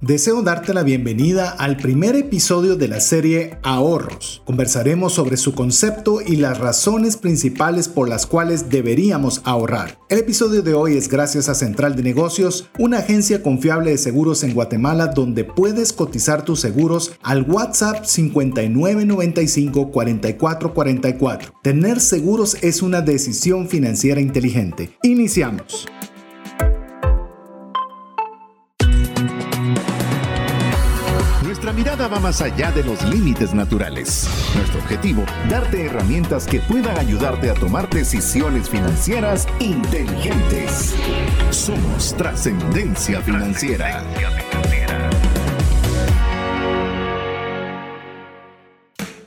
Deseo darte la bienvenida al primer episodio de la serie Ahorros. Conversaremos sobre su concepto y las razones principales por las cuales deberíamos ahorrar. El episodio de hoy es gracias a Central de Negocios, una agencia confiable de seguros en Guatemala donde puedes cotizar tus seguros al WhatsApp 5995 4444. Tener seguros es una decisión financiera inteligente. Iniciamos. Va más allá de los límites naturales. Nuestro objetivo, darte herramientas que puedan ayudarte a tomar decisiones financieras inteligentes. Somos trascendencia financiera.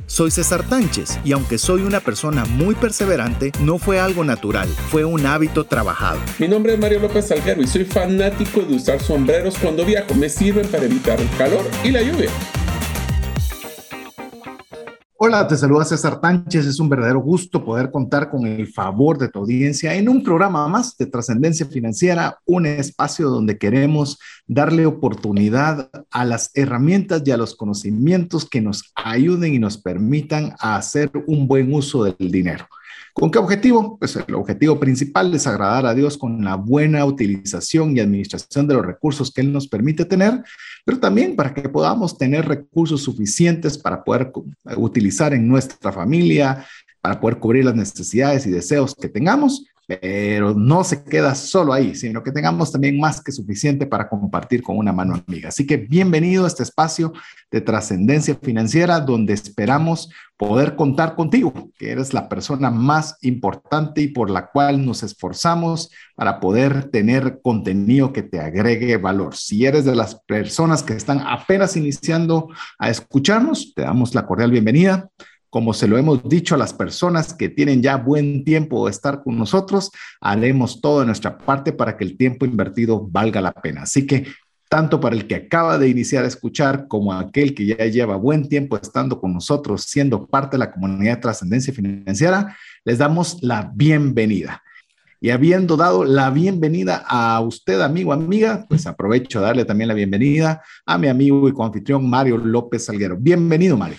Soy César Tánchez y aunque soy una persona muy perseverante, no fue algo natural, fue un hábito trabajado. Mi nombre es Mario López Salguero y soy fanático de usar sombreros cuando viajo. Me sirven para evitar el calor y la lluvia. Hola, te saluda César Tánchez. Es un verdadero gusto poder contar con el favor de tu audiencia en un programa más de trascendencia financiera, un espacio donde queremos darle oportunidad a las herramientas y a los conocimientos que nos ayuden y nos permitan a hacer un buen uso del dinero. ¿Con qué objetivo? Pues el objetivo principal es agradar a Dios con la buena utilización y administración de los recursos que Él nos permite tener, pero también para que podamos tener recursos suficientes para poder utilizar en nuestra familia, para poder cubrir las necesidades y deseos que tengamos pero no se queda solo ahí, sino que tengamos también más que suficiente para compartir con una mano amiga. Así que bienvenido a este espacio de trascendencia financiera donde esperamos poder contar contigo, que eres la persona más importante y por la cual nos esforzamos para poder tener contenido que te agregue valor. Si eres de las personas que están apenas iniciando a escucharnos, te damos la cordial bienvenida como se lo hemos dicho a las personas que tienen ya buen tiempo de estar con nosotros, haremos todo de nuestra parte para que el tiempo invertido valga la pena. Así que tanto para el que acaba de iniciar a escuchar como aquel que ya lleva buen tiempo estando con nosotros, siendo parte de la comunidad de trascendencia financiera, les damos la bienvenida. Y habiendo dado la bienvenida a usted, amigo, amiga, pues aprovecho a darle también la bienvenida a mi amigo y coanfitrión Mario López Salguero. Bienvenido, Mario.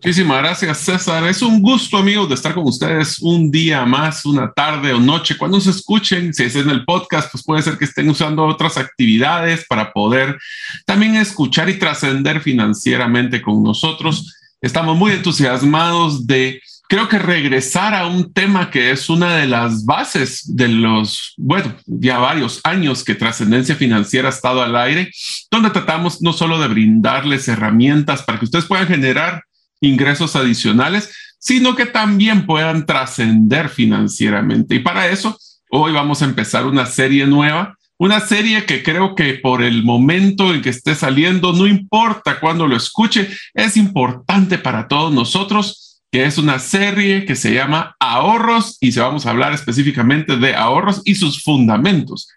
Muchísimas gracias, César. Es un gusto, amigos, de estar con ustedes un día más, una tarde o noche. Cuando se escuchen, si es en el podcast, pues puede ser que estén usando otras actividades para poder también escuchar y trascender financieramente con nosotros. Estamos muy entusiasmados de, creo que regresar a un tema que es una de las bases de los, bueno, ya varios años que Trascendencia Financiera ha estado al aire, donde tratamos no solo de brindarles herramientas para que ustedes puedan generar ingresos adicionales, sino que también puedan trascender financieramente. Y para eso, hoy vamos a empezar una serie nueva, una serie que creo que por el momento en que esté saliendo, no importa cuándo lo escuche, es importante para todos nosotros, que es una serie que se llama Ahorros y se vamos a hablar específicamente de ahorros y sus fundamentos.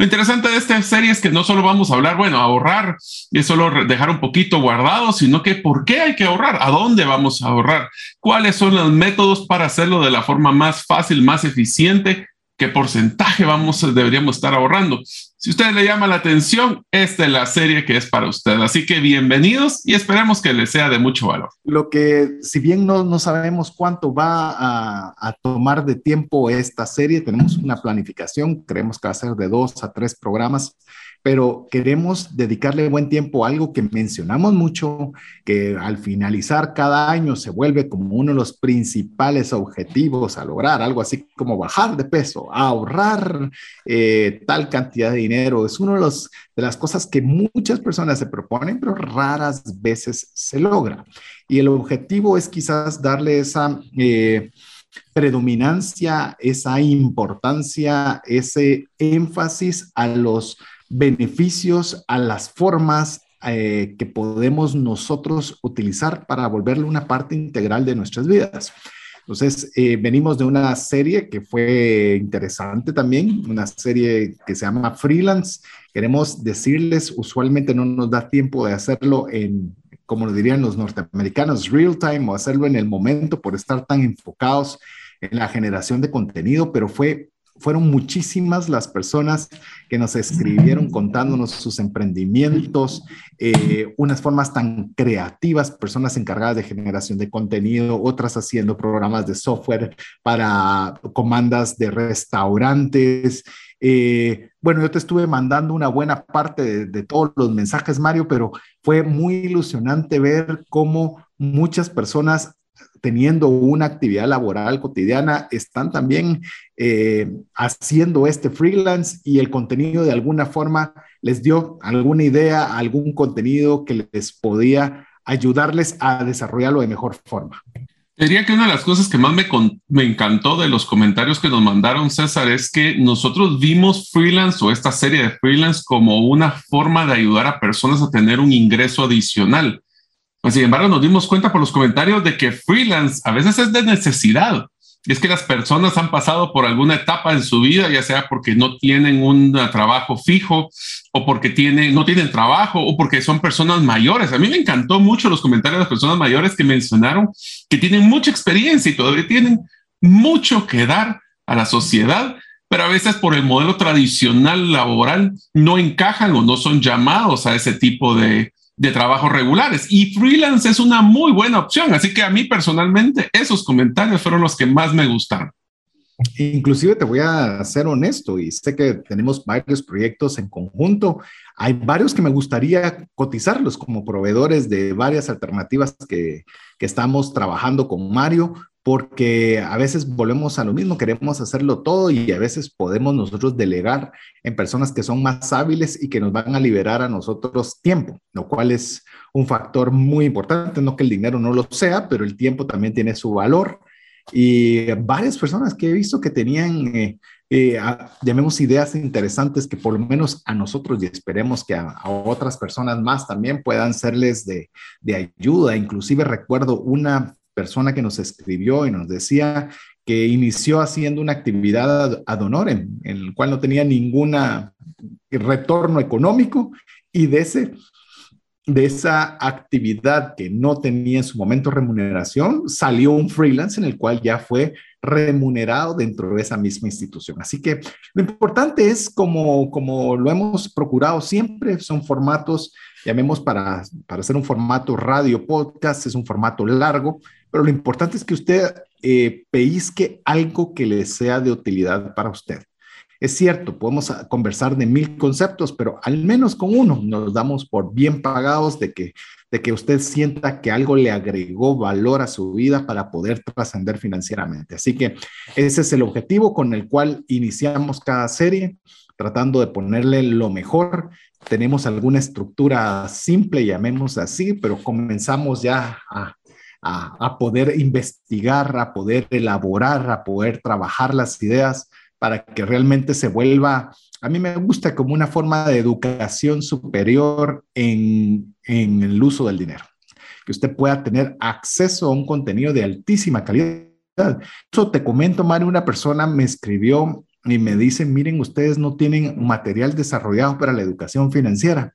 Lo interesante de esta serie es que no solo vamos a hablar, bueno, ahorrar y solo dejar un poquito guardado, sino que por qué hay que ahorrar, a dónde vamos a ahorrar, cuáles son los métodos para hacerlo de la forma más fácil, más eficiente qué porcentaje vamos, deberíamos estar ahorrando. Si usted le llama la atención, esta es la serie que es para usted. Así que bienvenidos y esperemos que les sea de mucho valor. Lo que, si bien no, no sabemos cuánto va a, a, tomar de tiempo esta serie, tenemos una planificación, creemos que va a ser de dos a tres programas pero queremos dedicarle buen tiempo a algo que mencionamos mucho, que al finalizar cada año se vuelve como uno de los principales objetivos a lograr, algo así como bajar de peso, ahorrar eh, tal cantidad de dinero. Es una de, los, de las cosas que muchas personas se proponen, pero raras veces se logra. Y el objetivo es quizás darle esa... Eh, predominancia, esa importancia, ese énfasis a los beneficios a las formas eh, que podemos nosotros utilizar para volverlo una parte integral de nuestras vidas. Entonces, eh, venimos de una serie que fue interesante también, una serie que se llama Freelance. Queremos decirles, usualmente no nos da tiempo de hacerlo en, como lo dirían los norteamericanos, real time o hacerlo en el momento por estar tan enfocados en la generación de contenido, pero fue fueron muchísimas las personas que nos escribieron contándonos sus emprendimientos, eh, unas formas tan creativas, personas encargadas de generación de contenido, otras haciendo programas de software para comandas de restaurantes. Eh, bueno, yo te estuve mandando una buena parte de, de todos los mensajes, Mario, pero fue muy ilusionante ver cómo muchas personas teniendo una actividad laboral cotidiana, están también eh, haciendo este freelance y el contenido de alguna forma les dio alguna idea, algún contenido que les podía ayudarles a desarrollarlo de mejor forma. Diría que una de las cosas que más me, me, encantó de los comentarios que nos mandaron César es que nosotros vimos freelance o esta serie de freelance como una forma de ayudar a personas a tener un ingreso adicional. Sin embargo, nos dimos cuenta por los comentarios de que freelance a veces es de necesidad. Es que las personas han pasado por alguna etapa en su vida, ya sea porque no tienen un trabajo fijo o porque tienen, no tienen trabajo o porque son personas mayores. A mí me encantó mucho los comentarios de las personas mayores que mencionaron que tienen mucha experiencia y todavía tienen mucho que dar a la sociedad, pero a veces por el modelo tradicional laboral no encajan o no son llamados a ese tipo de, de trabajos regulares y freelance es una muy buena opción. Así que a mí personalmente esos comentarios fueron los que más me gustaron. Inclusive te voy a ser honesto y sé que tenemos varios proyectos en conjunto. Hay varios que me gustaría cotizarlos como proveedores de varias alternativas que, que estamos trabajando con Mario, porque a veces volvemos a lo mismo, queremos hacerlo todo y a veces podemos nosotros delegar en personas que son más hábiles y que nos van a liberar a nosotros tiempo, lo cual es un factor muy importante, no que el dinero no lo sea, pero el tiempo también tiene su valor. Y varias personas que he visto que tenían, eh, eh, llamemos ideas interesantes que por lo menos a nosotros y esperemos que a, otras personas más también puedan serles de, de ayuda. Inclusive recuerdo una persona que nos escribió y nos decía que inició haciendo una actividad ad honorem, en el cual no tenía ningún retorno económico y de, ese, de esa actividad que no tenía en su momento remuneración, salió un freelance en el cual ya fue remunerado dentro de esa misma institución. Así que lo importante es, como, como lo hemos procurado siempre, son formatos, llamemos para, para hacer un formato radio podcast, es un formato largo, pero lo importante es que usted eh, algo que le sea de utilidad para usted. Es cierto, podemos conversar de mil conceptos, pero al menos con uno nos damos por bien pagados de que, de que usted sienta que algo le agregó valor a su vida para poder trascender financieramente. Así que ese es el objetivo con el cual iniciamos cada serie, tratando de ponerle lo mejor. Tenemos alguna estructura simple, llamemos así, pero comenzamos ya a a, poder investigar, a poder elaborar, a poder trabajar las ideas para que realmente se vuelva, a mí me gusta como una forma de educación superior en, en el uso del dinero, que usted pueda tener acceso a un contenido de altísima calidad. Eso te comento, Mario, una persona me escribió y me dice, miren, ustedes no tienen material desarrollado para la educación financiera.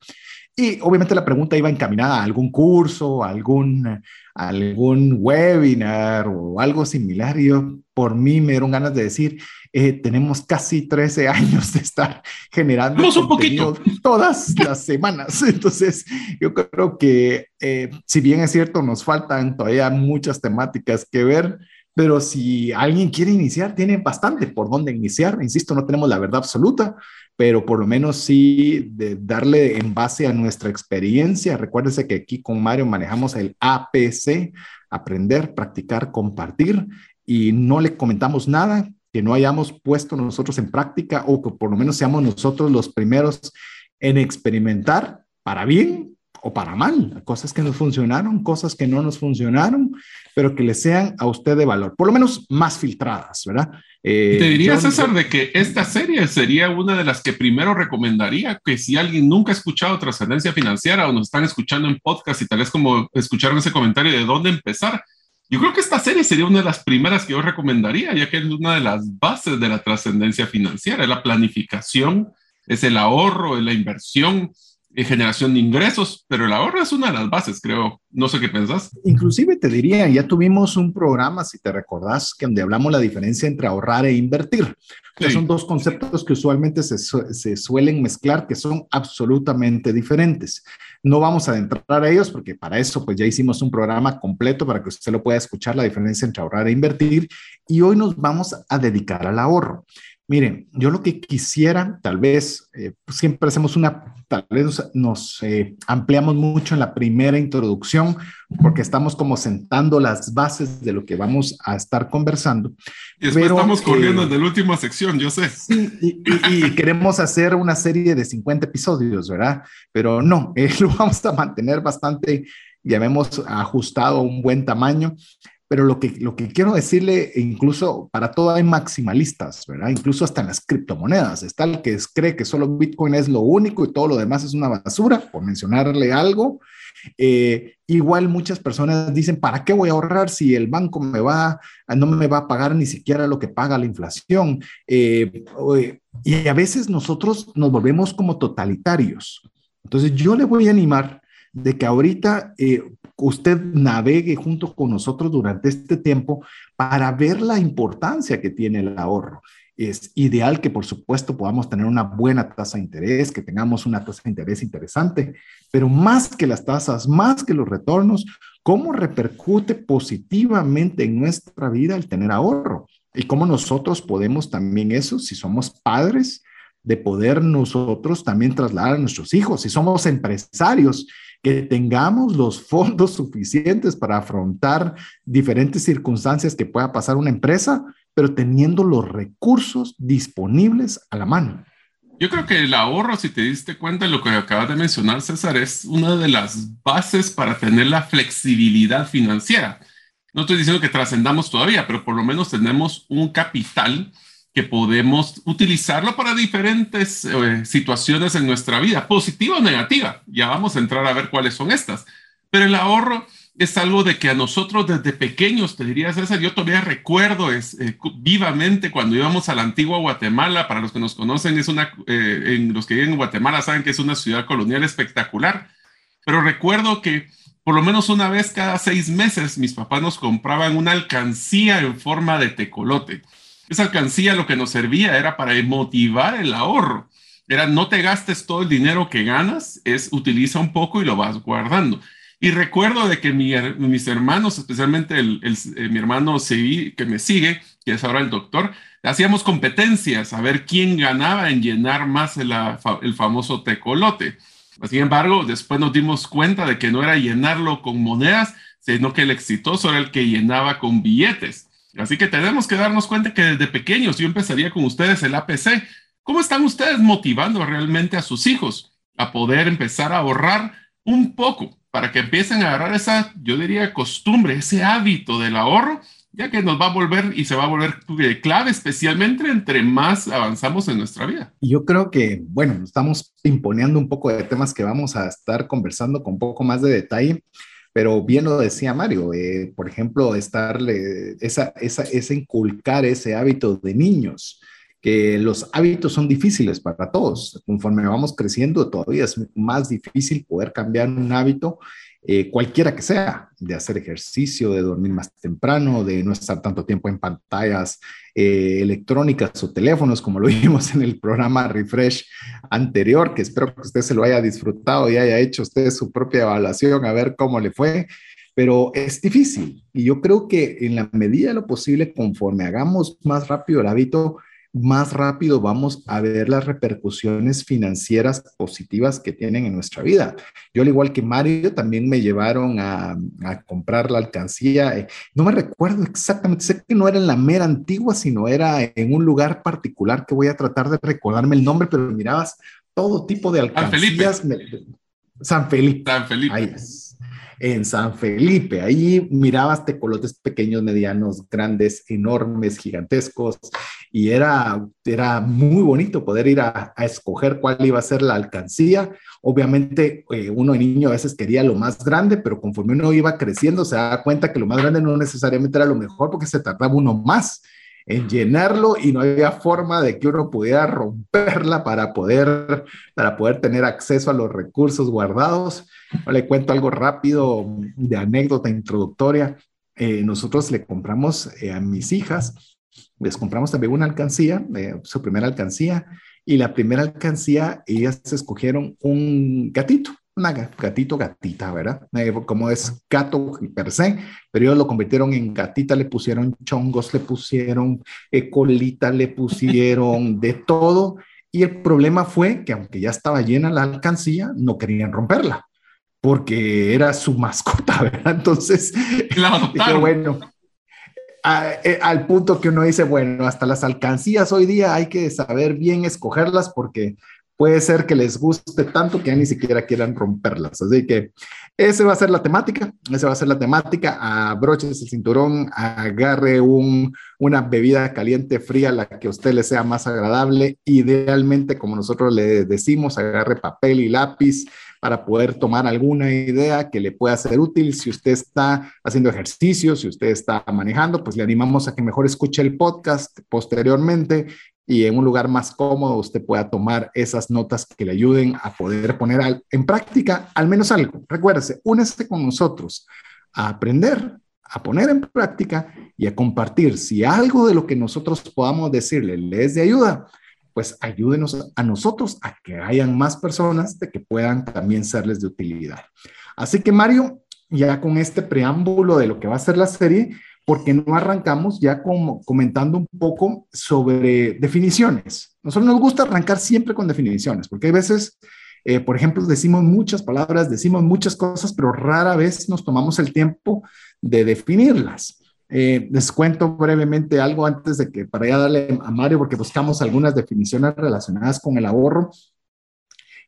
Y obviamente la pregunta iba encaminada a algún curso, a algún, algún webinar o algo similar. Y yo, por mí, me dieron ganas de decir, eh, tenemos casi 13 años de estar generando un poquito. todas las semanas. Entonces, yo creo que eh, si bien es cierto, nos faltan todavía muchas temáticas que ver, pero si alguien quiere iniciar, tiene bastante por dónde iniciar. Insisto, no tenemos la verdad absoluta, pero por lo menos sí de darle en base a nuestra experiencia. Recuérdese que aquí con Mario manejamos el APC, aprender, practicar, compartir, y no le comentamos nada que no hayamos puesto nosotros en práctica o que por lo menos seamos nosotros los primeros en experimentar para bien o para mal, cosas que nos funcionaron, cosas que no nos funcionaron, pero que le sean a usted de valor, por lo menos más filtradas, ¿verdad? Eh, te diría, César, de que esta serie sería una de las que primero recomendaría que si alguien nunca ha escuchado trascendencia financiera o nos están escuchando en podcast y tal vez como escucharon ese comentario de dónde empezar, yo creo que esta serie sería una de las primeras que yo recomendaría, ya que es una de las bases de la trascendencia financiera, es la planificación, es el ahorro, es la inversión, generación de ingresos, pero el ahorro es una de las bases, creo. No sé qué pensás. Inclusive te diría, ya tuvimos un programa, si te recordás, que donde hablamos la diferencia entre ahorrar e invertir. Son dos conceptos que usualmente se, se, suelen mezclar, que son absolutamente diferentes. No vamos a adentrar a ellos porque para eso pues ya hicimos un programa completo para que usted lo pueda escuchar la diferencia entre ahorrar e invertir y hoy nos vamos a dedicar al ahorro. Miren, yo lo que quisiera, tal vez, eh, pues, siempre hacemos una, tal vez nos, eh, ampliamos mucho en la primera introducción, porque estamos como sentando las bases de lo que vamos a estar conversando. Y después estamos corriendo en la última sección, yo sé. Sí, y, queremos hacer una serie de 50 episodios, ¿verdad? Pero no, eh, lo vamos a mantener bastante, ya hemos ajustado un buen tamaño pero lo que, lo que quiero decirle, incluso para todo hay maximalistas, ¿verdad? Incluso hasta en las criptomonedas. Está el que cree que solo Bitcoin es lo único y todo lo demás es una basura, por mencionarle algo. Eh, igual muchas personas dicen, ¿para qué voy a ahorrar si el banco me va, no me va a pagar ni siquiera lo que paga la inflación? Eh, y a veces nosotros nos volvemos como totalitarios. Entonces yo le voy a animar de que ahorita eh, usted navegue junto con nosotros durante este tiempo para ver la importancia que tiene el ahorro. Es ideal que, por supuesto, podamos tener una buena tasa de interés, que tengamos una tasa de interés interesante, pero más que las tasas, más que los retornos, ¿cómo repercute positivamente en nuestra vida el tener ahorro? Y cómo nosotros podemos también eso, si somos padres, de poder nosotros también trasladar a nuestros hijos, si somos empresarios, que tengamos los fondos suficientes para afrontar diferentes circunstancias que pueda pasar una empresa, pero teniendo los recursos disponibles a la mano. Yo creo que el ahorro, si te diste cuenta de lo que acabas de mencionar, César, es una de las bases para tener la flexibilidad financiera. No estoy diciendo que trascendamos todavía, pero por lo menos tenemos un capital que podemos utilizarlo para diferentes eh, situaciones en nuestra vida, positiva o negativa. Ya vamos a entrar a ver cuáles son estas. Pero el ahorro es algo de que a nosotros desde pequeños, te diría César, yo todavía recuerdo es, eh, vivamente cuando íbamos a la antigua Guatemala, para los que nos conocen, es una, eh, en los que viven en Guatemala saben que es una ciudad colonial espectacular, pero recuerdo que por lo menos una vez cada seis meses mis papás nos compraban una alcancía en forma de tecolote. Esa alcancía lo que nos servía era para motivar el ahorro. Era no te gastes todo el dinero que ganas, es utiliza un poco y lo vas guardando. Y recuerdo de que mis hermanos, especialmente el, eh, mi hermano que me sigue, que es ahora el doctor, hacíamos competencias a ver quién ganaba en llenar más el, el famoso tecolote. Sin embargo, después nos dimos cuenta de que no era llenarlo con monedas, sino que el exitoso era el que llenaba con billetes. Así que tenemos que darnos cuenta que desde pequeños, yo empezaría con ustedes el APC. ¿Cómo están ustedes motivando realmente a sus hijos a poder empezar a ahorrar un poco para que empiecen a agarrar esa, yo diría, costumbre, ese hábito del ahorro, ya que nos va a volver y se va a volver clave, especialmente entre más avanzamos en nuestra vida? Yo creo que, bueno, estamos imponiendo un poco de temas que vamos a estar conversando con un poco más de detalle. Pero bien lo decía Mario, eh, por ejemplo, estarle, esa, esa, ese inculcar ese hábito de niños, que los hábitos son difíciles para todos. Conforme vamos creciendo, todavía es más difícil poder cambiar un hábito eh, cualquiera que sea, de hacer ejercicio, de dormir más temprano, de no estar tanto tiempo en pantallas eh, electrónicas o teléfonos, como lo vimos en el programa Refresh anterior, que espero que usted se lo haya disfrutado y haya hecho usted su propia evaluación a ver cómo le fue. Pero es difícil y yo creo que en la medida de lo posible, conforme hagamos más rápido el hábito, más rápido vamos a ver las repercusiones financieras positivas que tienen en nuestra vida. Yo, al igual que Mario, también me llevaron a, comprar la alcancía. Eh, no me recuerdo exactamente, sé que no era en la mera antigua, sino era en un lugar particular que voy a tratar de recordarme el nombre, pero mirabas todo tipo de alcancías. San Felipe. San Felipe. Ahí en San Felipe. Ahí mirabas tecolotes pequeños, medianos, grandes, enormes, gigantescos, y era, era muy bonito poder ir a, escoger cuál iba a ser la alcancía. Obviamente, eh, uno de niño a veces quería lo más grande, pero conforme uno iba creciendo, se daba cuenta que lo más grande no necesariamente era lo mejor porque se tardaba uno más en llenarlo y no había forma de que uno pudiera romperla para poder, para poder tener acceso a los recursos guardados. Le cuento algo rápido de anécdota introductoria. Eh, nosotros le compramos eh, a mis hijas, les compramos también una alcancía, eh, su primera alcancía, y la primera alcancía, ellas escogieron un gatito, una gatito, gatita, ¿verdad? como es gato per se, pero ellos lo convirtieron en gatita, le pusieron chongos, le pusieron colita, le pusieron de todo. Y el problema fue que aunque ya estaba llena la alcancía, no querían romperla porque era su mascota, ¿verdad? Entonces, dije, bueno, eh, al punto que uno dice, bueno, hasta las alcancías hoy día hay que saber bien escogerlas porque puede ser que les guste tanto que ya ni siquiera quieran romperlas. Así que esa va a ser la temática, esa va a ser la temática. Abroches el cinturón, agarre un, una bebida caliente, fría, la que a usted le sea más agradable. Idealmente, como nosotros le decimos, agarre papel y lápiz para poder tomar alguna idea que le pueda ser útil. Si usted está haciendo ejercicio, si usted está manejando, pues le animamos a que mejor escuche el podcast posteriormente y en un lugar más cómodo usted pueda tomar esas notas que le ayuden a poder poner en práctica al menos algo. Recuérdese, únese con nosotros a aprender, a poner en práctica y a compartir. Si algo de lo que nosotros podamos decirle le es de ayuda, pues ayúdenos a nosotros a que hayan más personas de que puedan también serles de utilidad. Así que Mario, ya con este preámbulo de lo que va a ser la serie, ¿por qué no arrancamos ya como comentando un poco sobre definiciones? Nosotros nos gusta arrancar siempre con definiciones, porque hay veces, eh, por ejemplo, decimos muchas palabras, decimos muchas cosas, pero rara vez nos tomamos el tiempo de definirlas. Eh, les cuento brevemente algo antes de que para ya darle a Mario, porque buscamos algunas definiciones relacionadas con el ahorro.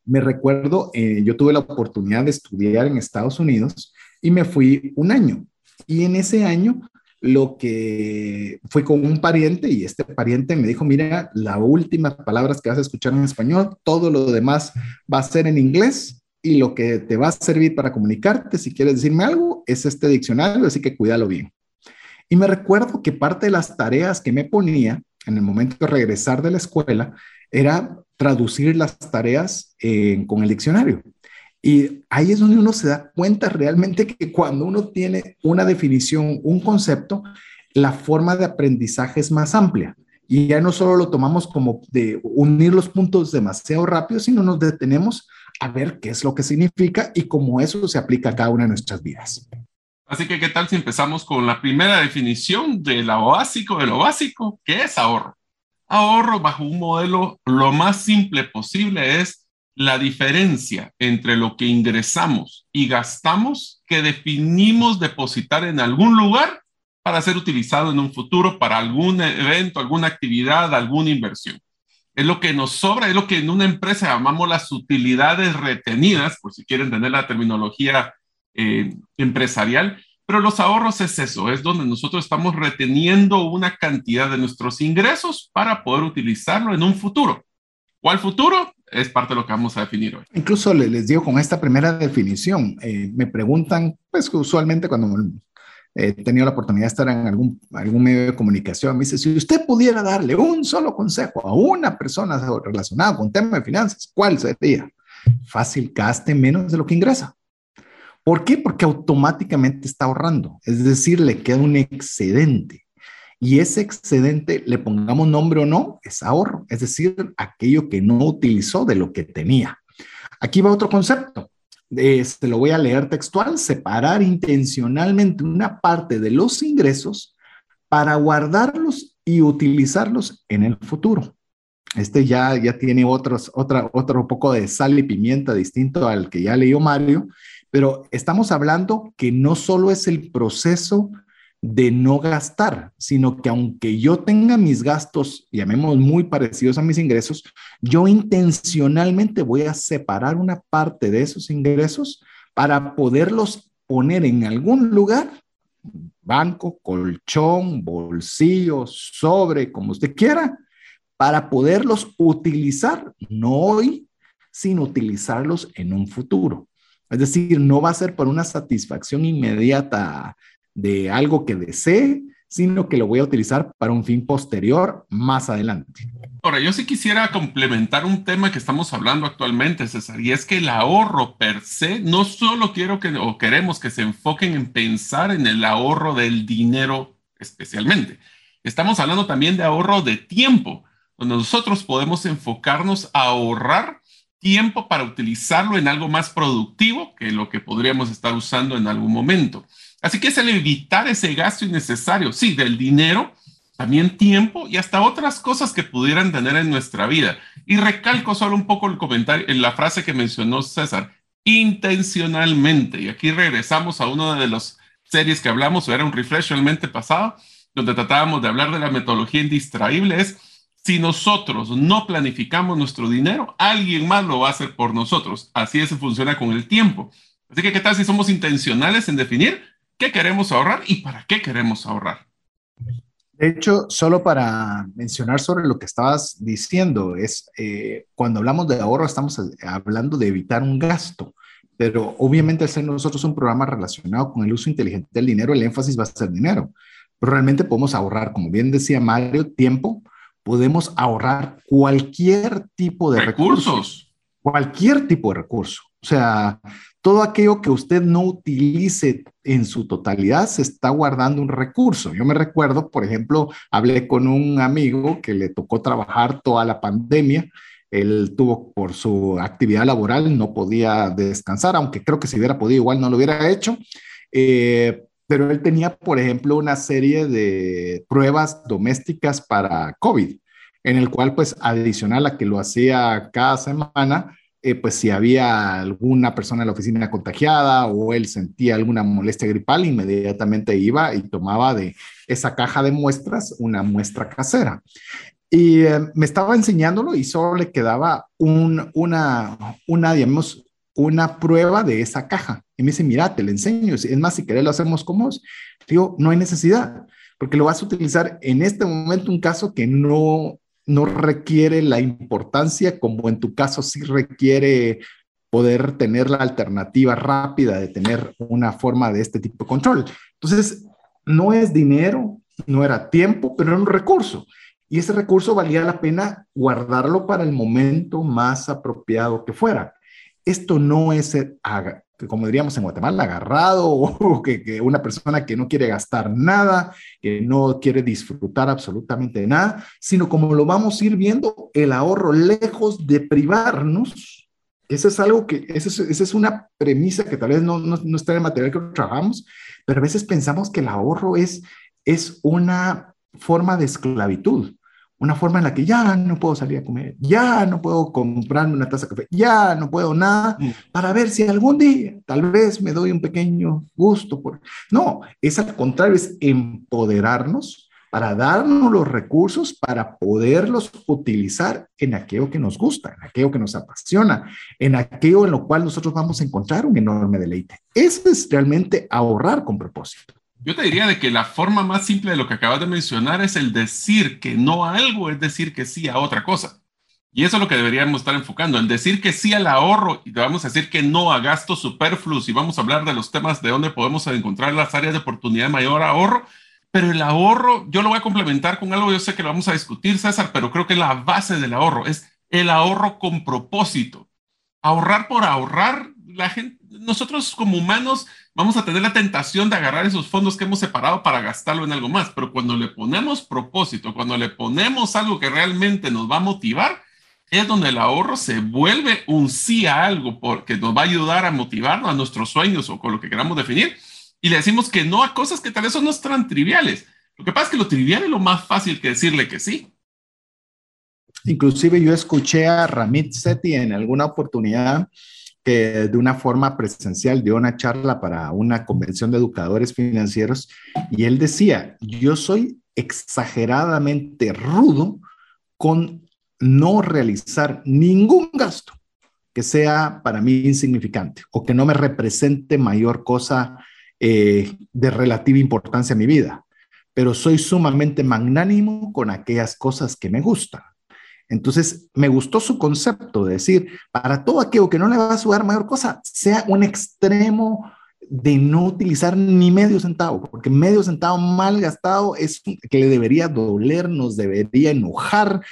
Me recuerdo, eh, yo tuve la oportunidad de estudiar en Estados Unidos y me fui un año. Y en ese año lo que fue con un pariente y este pariente me dijo, mira, las últimas palabras que vas a escuchar en español, todo lo demás va a ser en inglés y lo que te va a servir para comunicarte, si quieres decirme algo, es este diccionario, así que cuídalo bien. Y me recuerdo que parte de las tareas que me ponía en el momento de regresar de la escuela era traducir las tareas con el diccionario. Y ahí es donde uno se da cuenta realmente que cuando uno tiene una definición, un concepto, la forma de aprendizaje es más amplia. Y ya no solo lo tomamos como de unir los puntos demasiado rápido, sino nos detenemos a ver qué es lo que significa y cómo eso se aplica a cada una de nuestras vidas. Así que, ¿qué tal si empezamos con la primera definición de lo básico de lo básico, que es ahorro? Ahorro bajo un modelo lo más simple posible es la diferencia entre lo que ingresamos y gastamos que definimos depositar en algún lugar para ser utilizado en un futuro para algún evento, alguna actividad, alguna inversión. Es lo que nos sobra, es lo que en una empresa llamamos las utilidades retenidas, por si quieren tener la terminología eh, empresarial, pero los ahorros es eso, es donde nosotros estamos reteniendo una cantidad de nuestros ingresos para poder utilizarlo en un futuro. ¿Cuál futuro? Es parte de lo que vamos a definir hoy. Incluso les digo con esta primera definición, eh, me preguntan, pues usualmente cuando he tenido la oportunidad de estar en algún, algún medio de comunicación, me dice, si usted pudiera darle un solo consejo a una persona relacionada con tema de finanzas, ¿cuál sería? Fácil, gaste menos de lo que ingresa. ¿Por qué? Porque automáticamente está ahorrando, es decir, le queda un excedente. Y ese excedente, le pongamos nombre o no, es ahorro, es decir, aquello que no utilizó de lo que tenía. Aquí va otro concepto. Este, lo voy a leer textual, separar intencionalmente una parte de los ingresos para guardarlos y utilizarlos en el futuro. Este ya, ya tiene otros, otra, otro poco de sal y pimienta distinto al que ya leyó Mario, pero estamos hablando que no solo es el proceso de no gastar, sino que aunque yo tenga mis gastos, llamemos muy parecidos a mis ingresos, yo intencionalmente voy a separar una parte de esos ingresos para poderlos poner en algún lugar, banco, colchón, bolsillo, sobre, como usted quiera, para poderlos utilizar, no hoy, sino utilizarlos en un futuro. Es decir, no va a ser por una satisfacción inmediata de algo que desee, sino que lo voy a utilizar para un fin posterior más adelante. Ahora, yo sí quisiera complementar un tema que estamos hablando actualmente, César, y es que el ahorro per se, no solo quiero que o queremos que se enfoquen en pensar en el ahorro del dinero especialmente. Estamos hablando también de ahorro de tiempo, donde nosotros podemos enfocarnos a ahorrar tiempo para utilizarlo en algo más productivo que lo que podríamos estar usando en algún momento. Así que es el evitar ese gasto innecesario, sí, del dinero, también tiempo y hasta otras cosas que pudieran tener en nuestra vida. Y recalco solo un poco el comentario, en la frase que mencionó César, intencionalmente. Y aquí regresamos a una de las series que hablamos, o era un refresh realmente pasado, donde tratábamos de hablar de la metodología indistraíble, es si nosotros no planificamos nuestro dinero, alguien más lo va a hacer por nosotros. Así es, funciona con el tiempo. Así que, ¿qué tal si somos intencionales en definir qué queremos ahorrar y para qué queremos ahorrar. De hecho, solo para mencionar sobre lo que estabas diciendo, es eh, cuando hablamos de ahorro estamos hablando de evitar un gasto, pero obviamente al ser nosotros un programa relacionado con el uso inteligente del dinero, el énfasis va a ser dinero. Pero realmente podemos ahorrar, como bien decía Mario, tiempo, podemos ahorrar cualquier tipo de recursos. cualquier tipo de recurso. O sea, todo aquello que usted no utilice en su totalidad se está guardando un recurso. Yo me recuerdo, por ejemplo, hablé con un amigo que le tocó trabajar toda la pandemia. Él tuvo por su actividad laboral, no podía descansar, aunque creo que si hubiera podido igual no lo hubiera hecho. Eh, pero él tenía, por ejemplo, una serie de pruebas domésticas para COVID, en el cual, pues, adicional a que lo hacía cada semana, eh, pues si había alguna persona en la oficina contagiada o él sentía alguna molestia gripal, inmediatamente iba y tomaba de esa caja de muestras una muestra casera. Y eh, me estaba enseñándolo y solo le quedaba un, una, una, digamos, una prueba de esa caja. Y me dice, mira, te lo enseño. Es más, si querés lo hacemos como Digo, no hay necesidad, porque lo vas a utilizar en este momento un caso que no no requiere la importancia como en tu caso sí requiere poder tener la alternativa rápida de tener una forma de este tipo de control. Entonces, no es dinero, no era tiempo, pero era un recurso. Y ese recurso valía la pena guardarlo para el momento más apropiado que fuera. Esto no es como diríamos en Guatemala, agarrado o que, una persona que no quiere gastar nada, que no quiere disfrutar absolutamente nada, sino como lo vamos a ir viendo, el ahorro lejos de privarnos. Eso es algo que, esa es, una premisa que tal vez no, no, no está en el material que trabajamos, pero a veces pensamos que el ahorro es, es una forma de esclavitud una forma en la que ya no puedo salir a comer, ya no puedo comprarme una taza de café, ya no puedo nada, mm. para ver si algún día tal vez me doy un pequeño gusto. Por... No, es al contrario, es empoderarnos para darnos los recursos para poderlos utilizar en aquello que nos gusta, en aquello que nos apasiona, en aquello en lo cual nosotros vamos a encontrar un enorme deleite. Eso es realmente ahorrar con propósito. Yo te diría de que la forma más simple de lo que acabas de mencionar es el decir que no a algo, es decir que sí a otra cosa. Y eso es lo que deberíamos estar enfocando, el decir que sí al ahorro y vamos a decir que no a gastos superfluos y vamos a hablar de los temas de dónde podemos encontrar las áreas de oportunidad de mayor ahorro. Pero el ahorro, yo lo voy a complementar con algo, yo sé que lo vamos a discutir, César, pero creo que la base del ahorro es el ahorro con propósito. Ahorrar por ahorrar, la gente, nosotros como humanos vamos a tener la tentación de agarrar esos fondos que hemos separado para gastarlo en algo más, pero cuando le ponemos propósito, cuando le ponemos algo que realmente nos va a motivar, es donde el ahorro se vuelve un sí a algo porque nos va a ayudar a motivarnos a nuestros sueños o con lo que queramos definir y le decimos que no a cosas que tal vez son no tan triviales. Lo que pasa es que lo trivial es lo más fácil que decirle que sí. Inclusive yo escuché a Ramit Sethi en alguna oportunidad de una forma presencial dio una charla para una convención de educadores financieros y él decía, yo soy exageradamente rudo con no realizar ningún gasto que sea para mí insignificante o que no me represente mayor cosa eh, de relativa importancia en mi vida, pero soy sumamente magnánimo con aquellas cosas que me gustan. Entonces, me gustó su concepto de decir, para todo aquello que no le va a sudar mayor cosa, sea un extremo de no utilizar ni medio centavo, porque medio centavo mal gastado es que le debería doler, nos debería enojar,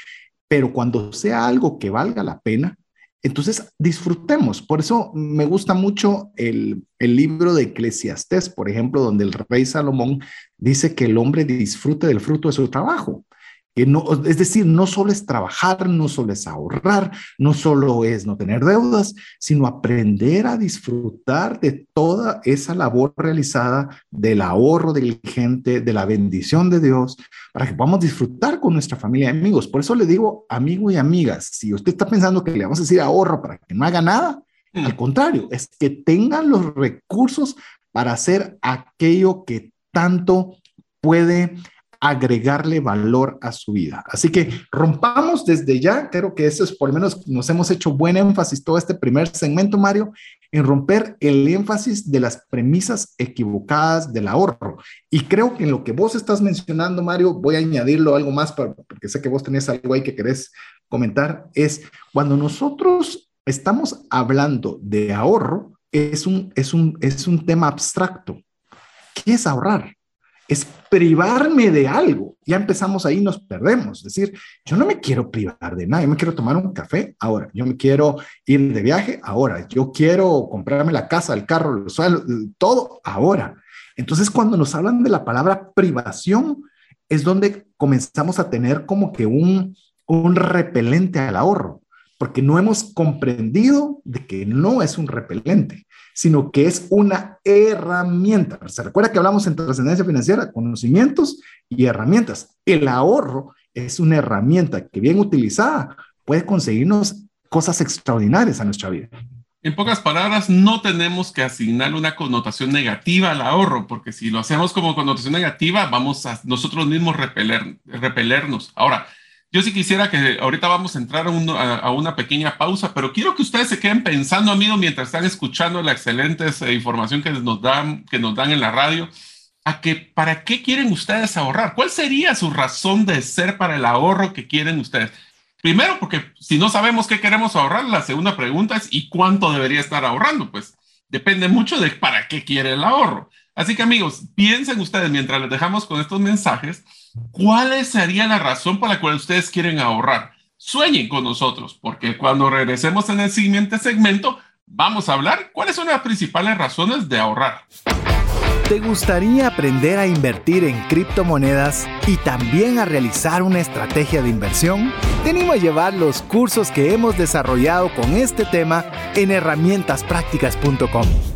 pero cuando sea algo que valga la pena, entonces disfrutemos. Por eso me gusta mucho el, el libro de Eclesiastés, por ejemplo, donde el rey Salomón dice que el hombre disfrute del fruto de su trabajo es decir, no solo es trabajar, no solo es ahorrar, no solo es no tener deudas, sino aprender a disfrutar de toda esa labor realizada del ahorro diligente, de la bendición de Dios, para que podamos disfrutar con nuestra familia y amigos. Por eso le digo, amigo y amigas, si usted está pensando que le vamos a decir ahorro para que no haga nada, mm. al contrario, es que tengan los recursos para hacer aquello que tanto puede agregarle valor a su vida. Así que rompamos desde ya, creo que eso es por lo menos nos hemos hecho buen énfasis todo este primer segmento, Mario, en romper el énfasis de las premisas equivocadas del ahorro. Y creo que en lo que vos estás mencionando, Mario, voy a añadirlo algo más porque sé que vos tenés algo ahí que querés comentar, es cuando nosotros estamos hablando de ahorro, es un, es un, es un tema abstracto. ¿Qué es ahorrar? Es privarme de algo. Ya empezamos ahí, nos perdemos. Es decir, yo no me quiero privar de nada, yo me quiero tomar un café ahora, yo me quiero ir de viaje ahora, yo quiero comprarme la casa, el carro, el suelo, todo ahora. Entonces, cuando nos hablan de la palabra privación, es donde comenzamos a tener como que un, un repelente al ahorro, porque no hemos comprendido de que no es un repelente sino que es una herramienta. Se recuerda que hablamos en trascendencia financiera, conocimientos y herramientas. El ahorro es una herramienta que bien utilizada puede conseguirnos cosas extraordinarias a nuestra vida. En pocas palabras, no tenemos que asignar una connotación negativa al ahorro, porque si lo hacemos como connotación negativa, vamos a nosotros mismos repeler, repelernos. Ahora, yo sí quisiera que ahorita vamos a entrar a, una pequeña pausa, pero quiero que ustedes se queden pensando, amigos, mientras están escuchando la excelente eh, información que nos dan, que nos dan en la radio, a que para qué quieren ustedes ahorrar. ¿Cuál sería su razón de ser para el ahorro que quieren ustedes? Primero, porque si no sabemos qué queremos ahorrar, la segunda pregunta es ¿y cuánto debería estar ahorrando? Pues depende mucho de para qué quiere el ahorro. Así que amigos, piensen ustedes mientras les dejamos con estos mensajes ¿Cuál sería la razón por la cual ustedes quieren ahorrar? Sueñen con nosotros, porque cuando regresemos en el siguiente segmento, vamos a hablar cuáles son las principales razones de ahorrar. ¿Te gustaría aprender a invertir en criptomonedas y también a realizar una estrategia de inversión? Te animo a llevar los cursos que hemos desarrollado con este tema en herramientasprácticas.com.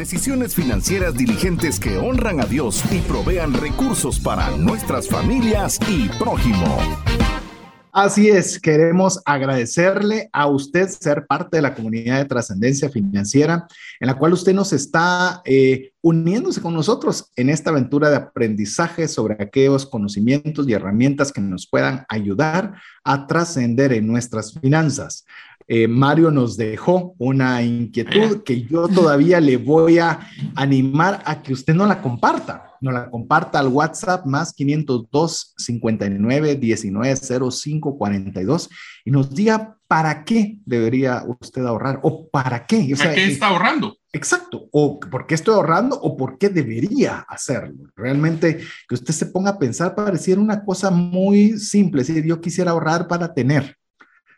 Decisiones financieras diligentes que honran a Dios y provean recursos para nuestras familias y prójimo. Así es, queremos agradecerle a usted ser parte de la comunidad de trascendencia financiera, en la cual usted nos está eh, uniéndose con nosotros en esta aventura de aprendizaje sobre aquellos conocimientos y herramientas que nos puedan ayudar a trascender en nuestras finanzas. Eh, Mario nos dejó una inquietud que yo todavía le voy a animar a que usted no la comparta. No la comparta al WhatsApp más 502 59 19 05 42 y nos diga para qué debería usted ahorrar o para qué. ¿Para qué está ahorrando? Exacto, o por qué estoy ahorrando o por qué debería hacerlo. Realmente que usted se ponga a pensar pareciera una cosa muy simple, si yo quisiera ahorrar para tener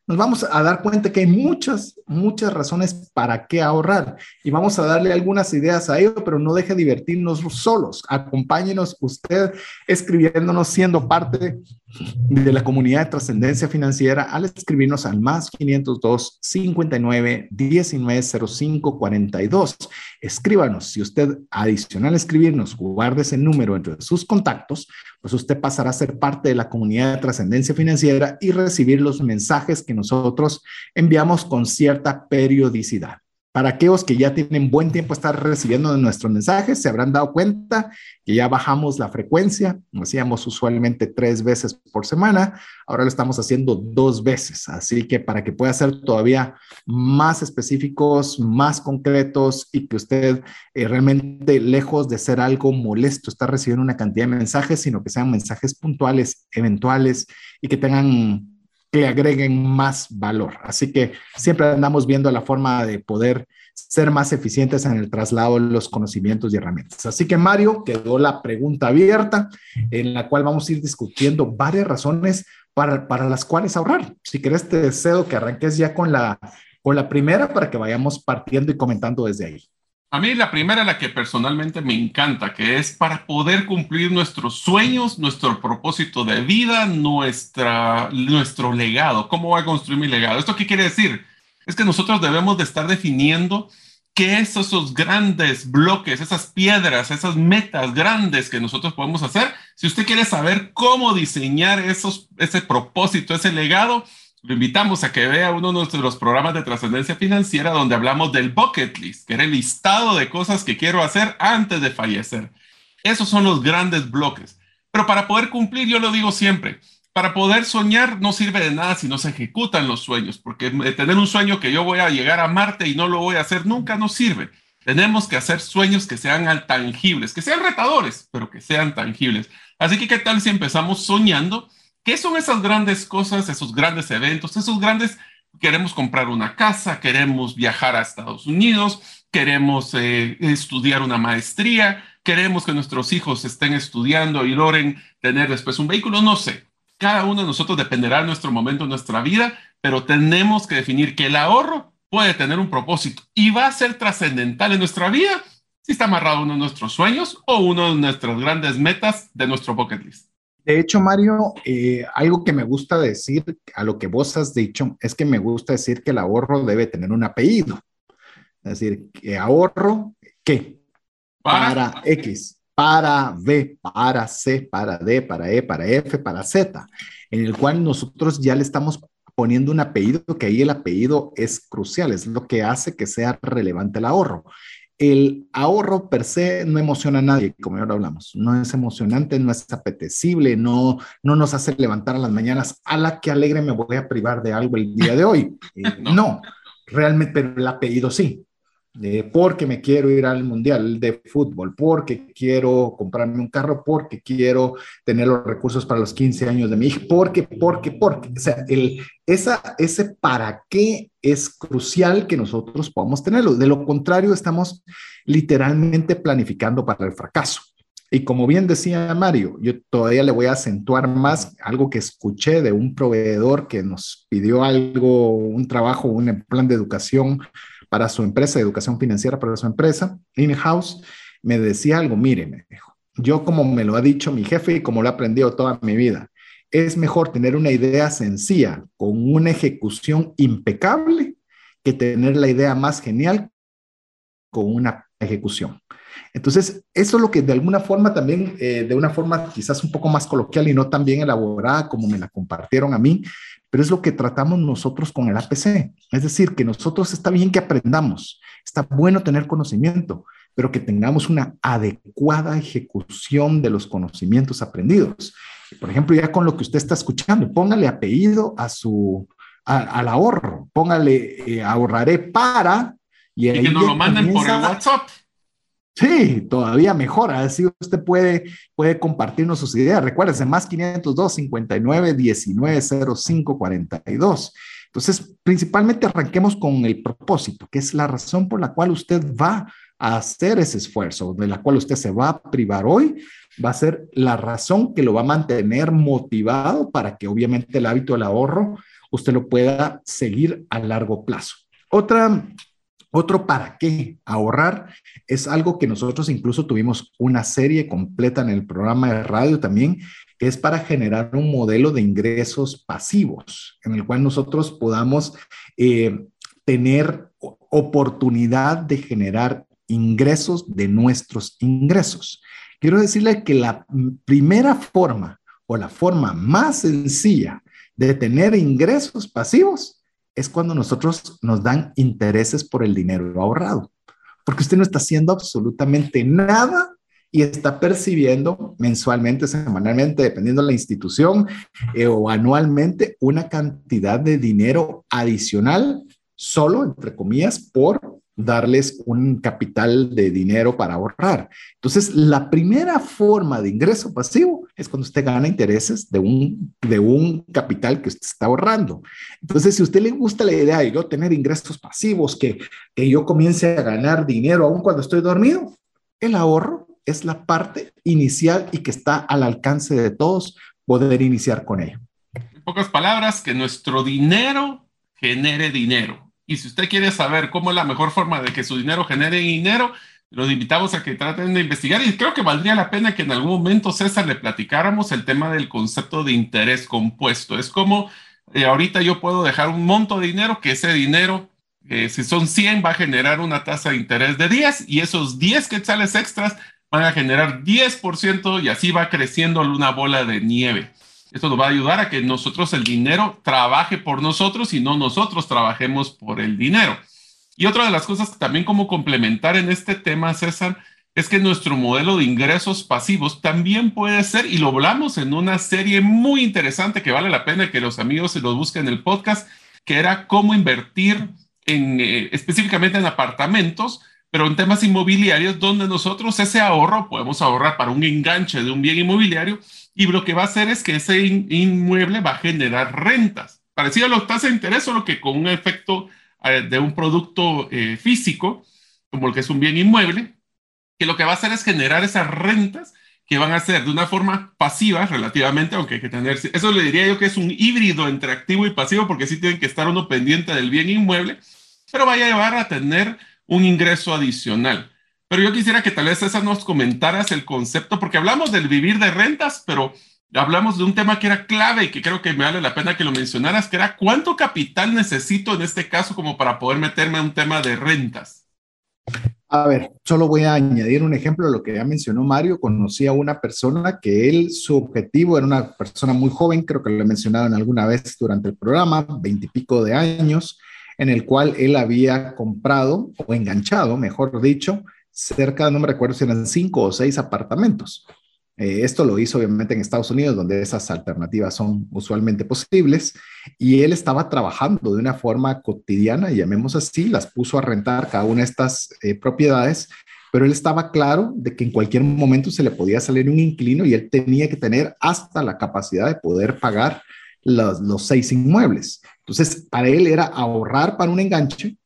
nos vamos a dar cuenta que hay muchas, muchas razones para qué ahorrar y vamos a darle algunas ideas a ello, pero no deje de divertirnos solos. Acompáñenos usted escribiéndonos, siendo parte de la comunidad de trascendencia financiera al escribirnos al más 502 59 19 05 42. Escríbanos. Si usted adicional escribirnos guarde ese número entre sus contactos, pues usted pasará a ser parte de la comunidad de trascendencia financiera y recibir los mensajes que nosotros enviamos con cierta periodicidad. Para aquellos que ya tienen buen tiempo estar recibiendo nuestros mensajes, se habrán dado cuenta que ya bajamos la frecuencia, lo hacíamos usualmente tres veces por semana, ahora lo estamos haciendo dos veces, así que para que pueda ser todavía más específicos, más concretos y que usted eh, realmente lejos de ser algo molesto, está recibiendo una cantidad de mensajes, sino que sean mensajes puntuales, eventuales y que tengan que agreguen más valor. Así que siempre andamos viendo la forma de poder ser más eficientes en el traslado de los conocimientos y herramientas. Así que Mario, quedó la pregunta abierta en la cual vamos a ir discutiendo varias razones para, las cuales ahorrar. Si quieres, te deseo que arranques ya con la, con la primera para que vayamos partiendo y comentando desde ahí. A mí la primera, la que personalmente me encanta, que es para poder cumplir nuestros sueños, nuestro propósito de vida, nuestra, nuestro legado. ¿Cómo voy a construir mi legado? ¿Esto qué quiere decir? Es que nosotros debemos de estar definiendo qué es esos grandes bloques, esas piedras, esas metas grandes que nosotros podemos hacer. Si usted quiere saber cómo diseñar esos, ese propósito, ese legado, lo invitamos a que vea uno de nuestros programas de trascendencia financiera donde hablamos del bucket list, que era el listado de cosas que quiero hacer antes de fallecer. Esos son los grandes bloques. Pero para poder cumplir, yo lo digo siempre, para poder soñar no sirve de nada si no se ejecutan los sueños, porque tener un sueño que yo voy a llegar a Marte y no lo voy a hacer nunca no sirve. Tenemos que hacer sueños que sean tangibles, que sean retadores, pero que sean tangibles. Así que, ¿qué tal si empezamos soñando? ¿Qué son esas grandes cosas, esos grandes eventos, esos grandes... Queremos comprar una casa, queremos viajar a Estados Unidos, queremos eh, estudiar una maestría, queremos que nuestros hijos estén estudiando y logren tener después un vehículo, no sé. Cada uno de nosotros dependerá de nuestro momento, de nuestra vida, pero tenemos que definir que el ahorro puede tener un propósito y va a ser trascendental en nuestra vida si está amarrado a uno de nuestros sueños o uno de nuestras grandes metas de nuestro bucket list. De hecho, Mario, eh, algo que me gusta decir a lo que vos has dicho es que me gusta decir que el ahorro debe tener un apellido. Es decir, que ahorro, ¿qué? Para, X, para B, para C, para D, para E, para F, para Z, en el cual nosotros ya le estamos poniendo un apellido, que ahí el apellido es crucial, es lo que hace que sea relevante el ahorro el ahorro per se no emociona a nadie, como ya lo hablamos. No es emocionante, no es apetecible, no, no nos hace levantar a las mañanas, a la que alegre me voy a privar de algo el día de hoy. Eh, no, realmente, pero el apellido sí porque me quiero ir al mundial de fútbol, porque quiero comprarme un carro, porque quiero tener los recursos para los 15 años de mi hija, porque, porque, porque. O sea, ese para qué es crucial que nosotros podamos tenerlo. De lo contrario, estamos literalmente planificando para el fracaso. Y como bien decía Mario, yo todavía le voy a acentuar más algo que escuché de un proveedor que nos pidió algo, un trabajo, un plan de educación para su empresa, de educación financiera para su empresa, in-house, me decía algo, mire, me dijo, yo como me lo ha dicho mi jefe y como lo he aprendido toda mi vida, es mejor tener una idea sencilla con una ejecución impecable que tener la idea más genial con una ejecución. Entonces, eso es lo que de alguna forma también, eh, de una forma quizás un poco más coloquial y no tan bien elaborada como me la compartieron a mí, pero es lo que tratamos nosotros con el APC. Es decir, que nosotros está bien que aprendamos, está bueno tener conocimiento, pero que tengamos una adecuada ejecución de los conocimientos aprendidos. Por ejemplo, ya con lo que usted está escuchando, póngale apellido a su, al ahorro, póngale eh, ahorraré para... Y, y que nos lo manden por el WhatsApp. Sí, todavía mejor. Así usted puede, puede compartirnos sus ideas. Recuérdese, más 502 59 19 05 42. Entonces, principalmente arranquemos con el propósito, que es la razón por la cual usted va a hacer ese esfuerzo, de la cual usted se va a privar hoy, va a ser la razón que lo va a mantener motivado para que obviamente el hábito del ahorro usted lo pueda seguir a largo plazo. Otra otro para qué ahorrar es algo que nosotros incluso tuvimos una serie completa en el programa de radio también, que es para generar un modelo de ingresos pasivos, en el cual nosotros podamos eh, tener oportunidad de generar ingresos de nuestros ingresos. Quiero decirle que la primera forma o la forma más sencilla de tener ingresos pasivos es cuando nosotros nos dan intereses por el dinero ahorrado, porque usted no está haciendo absolutamente nada y está percibiendo mensualmente, semanalmente, dependiendo de la institución eh, o anualmente, una cantidad de dinero adicional, solo, entre comillas, por darles un capital de dinero para ahorrar. Entonces, la primera forma de ingreso pasivo es cuando usted gana intereses de un, de un capital que usted está ahorrando. Entonces, si a usted le gusta la idea de yo tener ingresos pasivos, que, que yo comience a ganar dinero aún cuando estoy dormido, el ahorro es la parte inicial y que está al alcance de todos poder iniciar con ello. En pocas palabras, que nuestro dinero genere dinero y si usted quiere saber cómo es la mejor forma de que su dinero genere dinero, los invitamos a que traten de investigar y creo que valdría la pena que en algún momento, César, le platicáramos el tema del concepto de interés compuesto. Es como eh, ahorita yo puedo dejar un monto de dinero que ese dinero, eh, si son 100, va a generar una tasa de interés de 10 y esos 10 quetzales extras van a generar 10% y así va creciendo una bola de nieve. Esto nos va a ayudar a que nosotros el dinero trabaje por nosotros y no nosotros trabajemos por el dinero. Y otra de las cosas también como complementar en este tema, César, es que nuestro modelo de ingresos pasivos también puede ser, y lo hablamos en una serie muy interesante que vale la pena que los amigos se lo busquen en el podcast, que era cómo invertir eh, específicamente en apartamentos, pero en temas inmobiliarios, donde nosotros ese ahorro podemos ahorrar para un enganche de un bien inmobiliario y lo que va a hacer es que ese inmueble va a generar rentas. Parecido a los tasas de interés, solo que con un efecto eh, de un producto eh, físico, como el que es un bien inmueble, que lo que va a hacer es generar esas rentas que van a ser de una forma pasiva relativamente, aunque hay que tener, eso le diría yo que es un híbrido entre activo y pasivo, porque sí tienen que estar uno pendiente del bien inmueble, pero vaya a llevar a tener un ingreso adicional. Pero yo quisiera que tal vez esa nos comentaras el concepto, porque hablamos del vivir de rentas, pero hablamos de un tema que era clave y que creo que me vale la pena que lo mencionaras, que era cuánto capital necesito en este caso como para poder meterme a un tema de rentas. A ver, solo voy a añadir un ejemplo de lo que ya mencionó Mario. Conocí a una persona que él, su objetivo era una persona muy joven, creo que lo he mencionado en alguna vez durante el programa, veintipico de años, en el cual él había comprado o enganchado, mejor dicho, cerca, no me recuerdo si eran cinco o seis apartamentos. Eh, esto lo hizo obviamente en Estados Unidos, donde esas alternativas son usualmente posibles, y él estaba trabajando de una forma cotidiana, llamemos así, las puso a rentar cada una de estas eh, propiedades, pero él estaba claro de que en cualquier momento se le podía salir un inquilino y él tenía que tener hasta la capacidad de poder pagar los, los seis inmuebles. Entonces, para él era ahorrar para un enganche,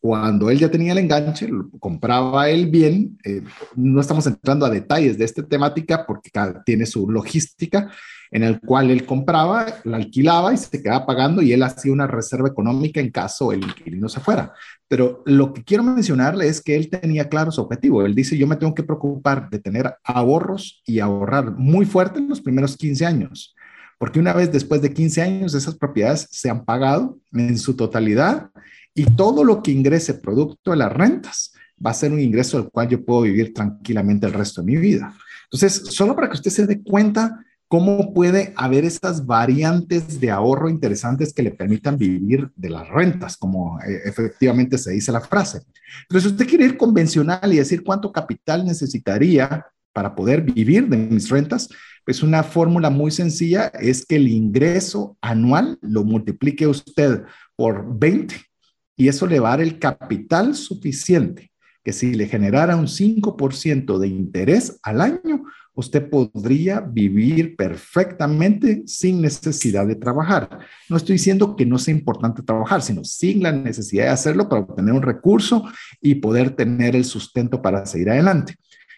cuando él ya tenía el enganche, compraba el bien. Eh, no estamos entrando a detalles de esta temática porque tiene su logística en el cual él compraba, la alquilaba y se quedaba pagando y él hacía una reserva económica en caso el inquilino se fuera. Pero lo que quiero mencionarle es que él tenía claro su objetivo. Él dice, yo me tengo que preocupar de tener ahorros y ahorrar muy fuerte en los primeros 15 años. Porque una vez después de 15 años, esas propiedades se han pagado en su totalidad y todo lo que ingrese producto de las rentas va a ser un ingreso del cual yo puedo vivir tranquilamente el resto de mi vida. Entonces, solo para que usted se dé cuenta cómo puede haber esas variantes de ahorro interesantes que le permitan vivir de las rentas, como eh, efectivamente se dice la frase. Pero si usted quiere ir convencional y decir cuánto capital necesitaría para poder vivir de mis rentas, pues una fórmula muy sencilla es que el ingreso anual lo multiplique usted por 20 y eso le va a dar el capital suficiente que si le generara un 5% de interés al año, usted podría vivir perfectamente sin necesidad de trabajar. No estoy diciendo que no sea importante trabajar, sino sin la necesidad de hacerlo para obtener un recurso y poder tener el sustento para seguir adelante.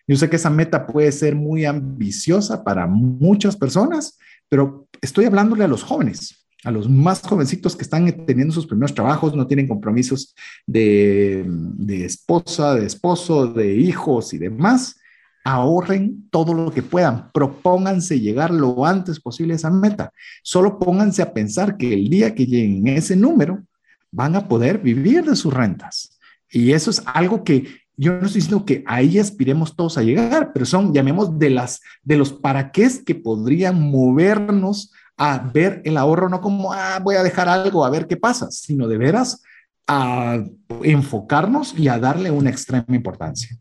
Yo sé que esa meta puede ser muy ambiciosa para muchas personas, pero estoy hablándole a los jóvenes a los más jovencitos que están teniendo sus primeros trabajos, no tienen compromisos de, esposa, de esposo, de hijos y demás, ahorren todo lo que puedan, propónganse llegar lo antes posible a esa meta. Solo pónganse a pensar que el día que lleguen ese número, van a poder vivir de sus rentas. Y eso es algo que yo no estoy diciendo que ahí aspiremos todos a llegar, pero son, llamemos, de, las, de los para qué que podrían movernos a ver el ahorro no como, ah, voy a dejar algo a ver qué pasa, sino de veras a enfocarnos y a darle una extrema importancia.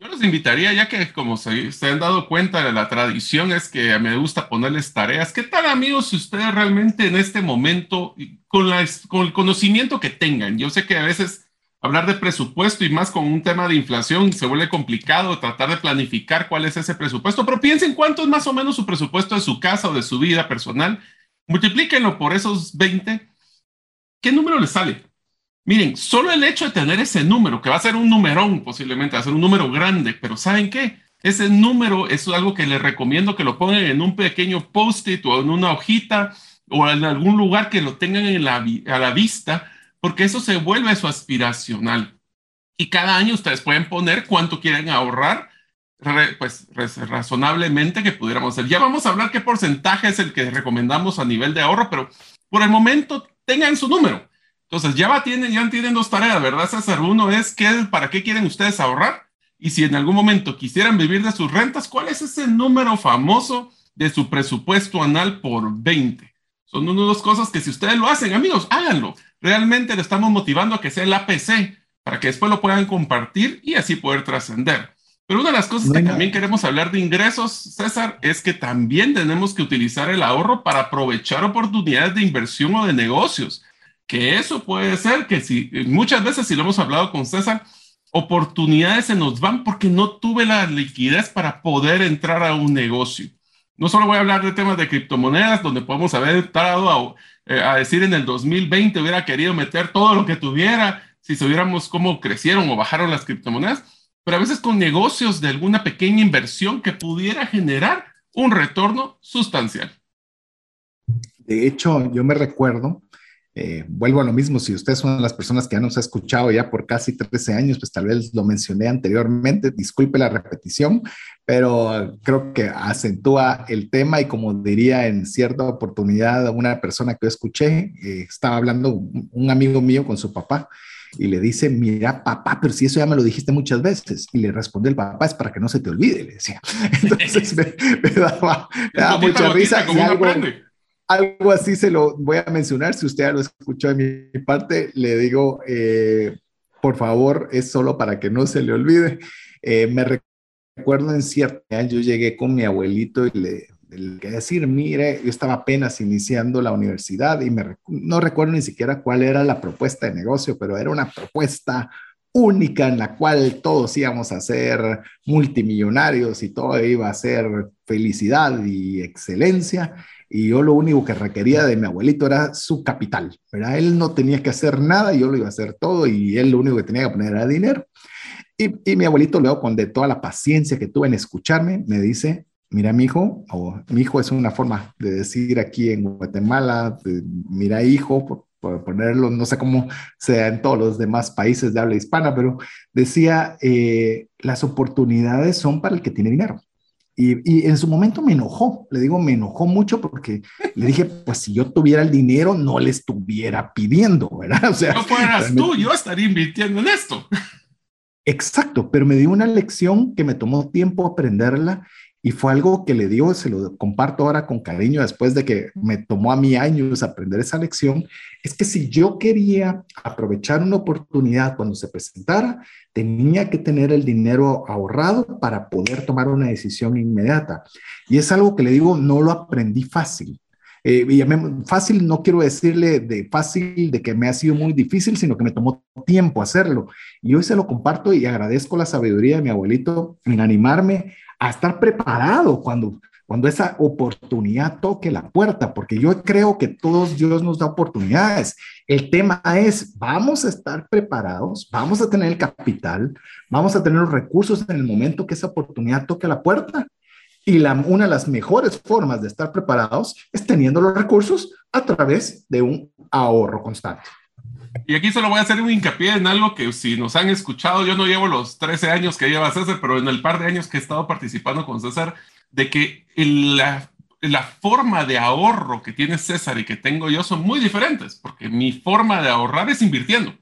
Yo los invitaría, ya que como se, han dado cuenta de la tradición es que me gusta ponerles tareas. ¿Qué tal amigos si ustedes realmente en este momento, con, con el conocimiento que tengan, yo sé que a veces hablar de presupuesto y más con un tema de inflación se vuelve complicado tratar de planificar cuál es ese presupuesto, pero piensen cuánto es más o menos su presupuesto de su casa o de su vida personal, multiplíquenlo por esos 20, ¿qué número les sale? Miren, solo el hecho de tener ese número, que va a ser un numerón posiblemente, va a ser un número grande, pero ¿saben qué? Ese número es algo que les recomiendo que lo pongan en un pequeño post-it o en una hojita o en algún lugar que lo tengan a la vista, porque eso se vuelve su aspiracional. Y cada año ustedes pueden poner cuánto quieren ahorrar, pues razonablemente que pudiéramos hacer. Ya vamos a hablar qué porcentaje es el que recomendamos a nivel de ahorro, pero por el momento tengan su número entonces, ya, tienen, ya tienen dos tareas, ¿verdad, César? Uno es qué, para qué quieren ustedes ahorrar y si en algún momento quisieran vivir de sus rentas, ¿cuál es ese número famoso de su presupuesto anual por 20? Son una de las cosas que si ustedes lo hacen, amigos, háganlo. Realmente le estamos motivando a que sea el APC para que después lo puedan compartir y así poder trascender. Pero una de las cosas que también queremos hablar de ingresos, César, es que también tenemos que utilizar el ahorro para aprovechar oportunidades de inversión o de negocios que eso puede ser que si muchas veces si lo hemos hablado con César, oportunidades se nos van porque no tuve la liquidez para poder entrar a un negocio. No solo voy a hablar de temas de criptomonedas, donde podemos haber entrado a, eh, a decir en el 2020 hubiera querido meter todo lo que tuviera, si sabiéramos cómo crecieron o bajaron las criptomonedas, pero a veces con negocios de alguna pequeña inversión que pudiera generar un retorno sustancial. De hecho, yo me recuerdo eh, vuelvo a lo mismo, si ustedes son las personas que ya nos ha escuchado ya por casi 13 años, pues tal vez lo mencioné anteriormente, disculpe la repetición, pero creo que acentúa el tema y como diría en cierta oportunidad una persona que yo escuché, eh, estaba hablando un amigo mío con su papá y le dice, mira, papá, pero si eso ya me lo dijiste muchas veces. Y le responde el papá, es para que no se te olvide, le decía. Entonces me, daba, mucha risa. Y algo, algo así se lo voy a mencionar. Si usted ya lo escuchó de mi parte, le digo, eh, por favor, es solo para que no se le olvide. Eh, me recuerdo en cierto yo llegué con mi abuelito y le, le decir, mire, yo estaba apenas iniciando la universidad y me, no recuerdo ni siquiera cuál era la propuesta de negocio, pero era una propuesta única en la cual todos íbamos a ser multimillonarios y todo iba a ser felicidad y excelencia y yo lo único que requería de mi abuelito era su capital, ¿verdad? Él no tenía que hacer nada, yo lo iba a hacer todo y él lo único que tenía que poner era dinero. Y, mi abuelito luego con toda la paciencia que tuve en escucharme, me dice, mira mi hijo, o mi hijo es una forma de decir aquí en Guatemala, mira hijo, por, ponerlo, no sé cómo sea en todos los demás países de habla hispana, pero decía, eh, las oportunidades son para el que tiene dinero. Y, en su momento me enojó, le digo, me enojó mucho porque le dije, pues si yo tuviera el dinero, no le estuviera pidiendo, ¿verdad? O sea, no fueras tú, yo estaría invirtiendo en esto. Exacto, pero me dio una lección que me tomó tiempo aprenderla y fue algo que le dio, se lo comparto ahora con cariño después de que me tomó a mí años aprender esa lección, es que si yo quería aprovechar una oportunidad cuando se presentara, tenía que tener el dinero ahorrado para poder tomar una decisión inmediata. Y es algo que le digo, no lo aprendí fácil. Eh, y fácil no quiero decirle de fácil de que me ha sido muy difícil, sino que me tomó tiempo hacerlo. Y hoy se lo comparto y agradezco la sabiduría de mi abuelito en animarme a estar preparado cuando, cuando esa oportunidad toque la puerta, porque yo creo que todos Dios nos da oportunidades. El tema es, vamos a estar preparados, vamos a tener el capital, vamos a tener los recursos en el momento que esa oportunidad toque la puerta. Y una de las mejores formas de estar preparados es teniendo los recursos a través de un ahorro constante. Y aquí solo voy a hacer un hincapié en algo que si nos han escuchado, yo no llevo los 13 años que lleva César, pero en el par de años que he estado participando con César, de que la, forma de ahorro que tiene César y que tengo yo son muy diferentes, porque mi forma de ahorrar es invirtiendo.